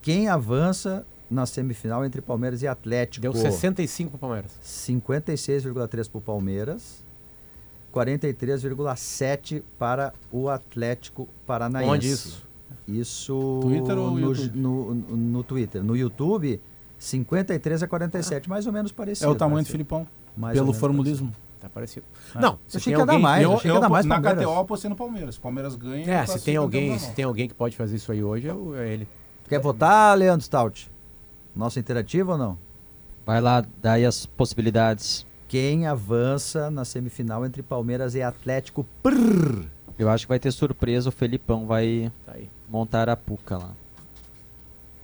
Quem avança na semifinal entre Palmeiras e Atlético? Deu 65 pro Palmeiras. 56,3 para o Palmeiras, 43,7 para o Atlético Paranaense. Onde isso? Isso Twitter ou no, YouTube? no, no- no Twitter. No YouTube, 53 a 47, mais ou menos parecido. É o tamanho do parecido. Filipão. Mais pelo formulismo. Tá parecido. Ah. Não, Eu se achei tem que ia dar alguém. mais. Eu, achei que ia dar mais na Palmeiras. KTO apostei no Palmeiras. Palmeiras ganha. É, se tem o alguém, se tem alguém que pode fazer isso aí hoje, é o- é ele. Quer votar, Leandro Stout? Nossa interativa ou não? Vai lá, dá aí as possibilidades. Quem avança na semifinal entre Palmeiras e Atlético? Prrr. Eu acho que vai ter surpresa, o Felipão vai Tá aí. montar a puca lá.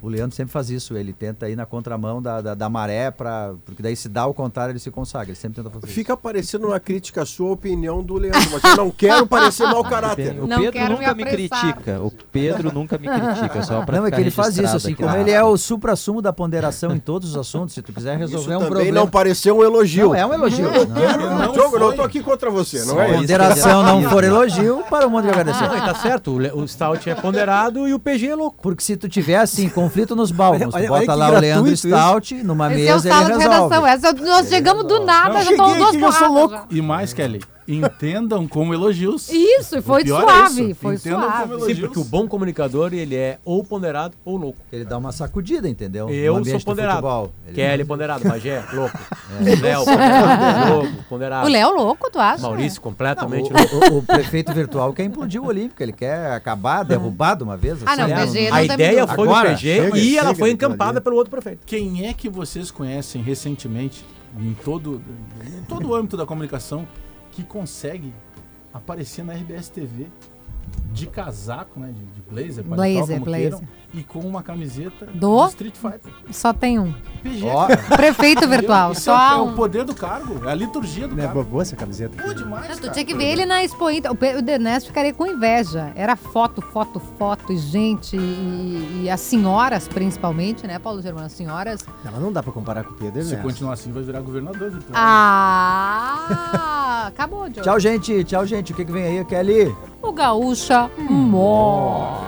O Leandro sempre faz isso, ele tenta ir na contramão da, da, da maré, pra, porque daí se dá o contrário ele se consagra, ele sempre tenta fazer isso. Fica parecendo uma crítica à sua opinião do Leandro, mas eu não quero parecer mau caráter. O Não Pedro me nunca me, apressar. critica. O Pedro nunca me critica, só pra Não, é que ele faz isso, assim, aqui como ele é o supra-sumo da ponderação em todos os assuntos, se tu quiser Isso resolver um também problema... não pareceu um elogio. Não, é um elogio. Não, não Diogo, não tô aqui contra você, não Se é a isso? ponderação não for elogio, para o mundo que agradecer. Não, tá certo. O, o Stout é ponderado e o PG é louco. Porque se tu tiver assim, conflito nos balcos, Olha- olha bota lá o Leandro isso. Stout, numa Esse é o mesa sala ele de redação. resolve. Essa, nós chegamos do nada, já estão duas aqui, eu sou porradas louco. já. E mais, Kelly, entendam como elogios. Isso, e foi é suave, isso, foi entendam suave. como Sim, elogios. porque o bom comunicador, ele é ou ponderado ou louco. Ele dá uma sacudida, entendeu? Eu sou do ponderado. Ele- Kelly ponderado, Magé, louco. Léo, ponderado, louco, ponderado. O Léo é louco, tu acha? Maurício, Não, completamente louco. o, o- o prefeito virtual quer implodir o Olímpico, ele quer acabar, derrubar de uma vez. Ah, não, assim, o né? PG A não tem ideia foi Agora, do PG chega, e ela foi encampada pelo outro prefeito. Quem é que vocês conhecem recentemente, em todo, em todo o âmbito da comunicação, que consegue aparecer na RBS TV de casaco, né? De, de blazer, paletó, Blazer, como blazer. queiram, e com uma camiseta Do? de Street Fighter. Só tem um. PG, cara. Prefeito virtual. Isso é, o- Só é um. o poder do cargo, é a liturgia do Não é cargo. boa essa camiseta? Pô, demais, Não, tu cara. tinha que ver ele na Expo Inter. O Denesto ficaria com inveja. Era foto, foto, foto, e gente, e, e as senhoras, principalmente, né, Paulo Germano? As senhoras. Ela não dá pra comparar com o Pedro, Se né? continuar assim, vai virar governador. Vitor. Ah! Acabou, Diogo. tchau, gente. Tchau, gente. O que, que vem aí, Kelly? O Gaúcha Mó.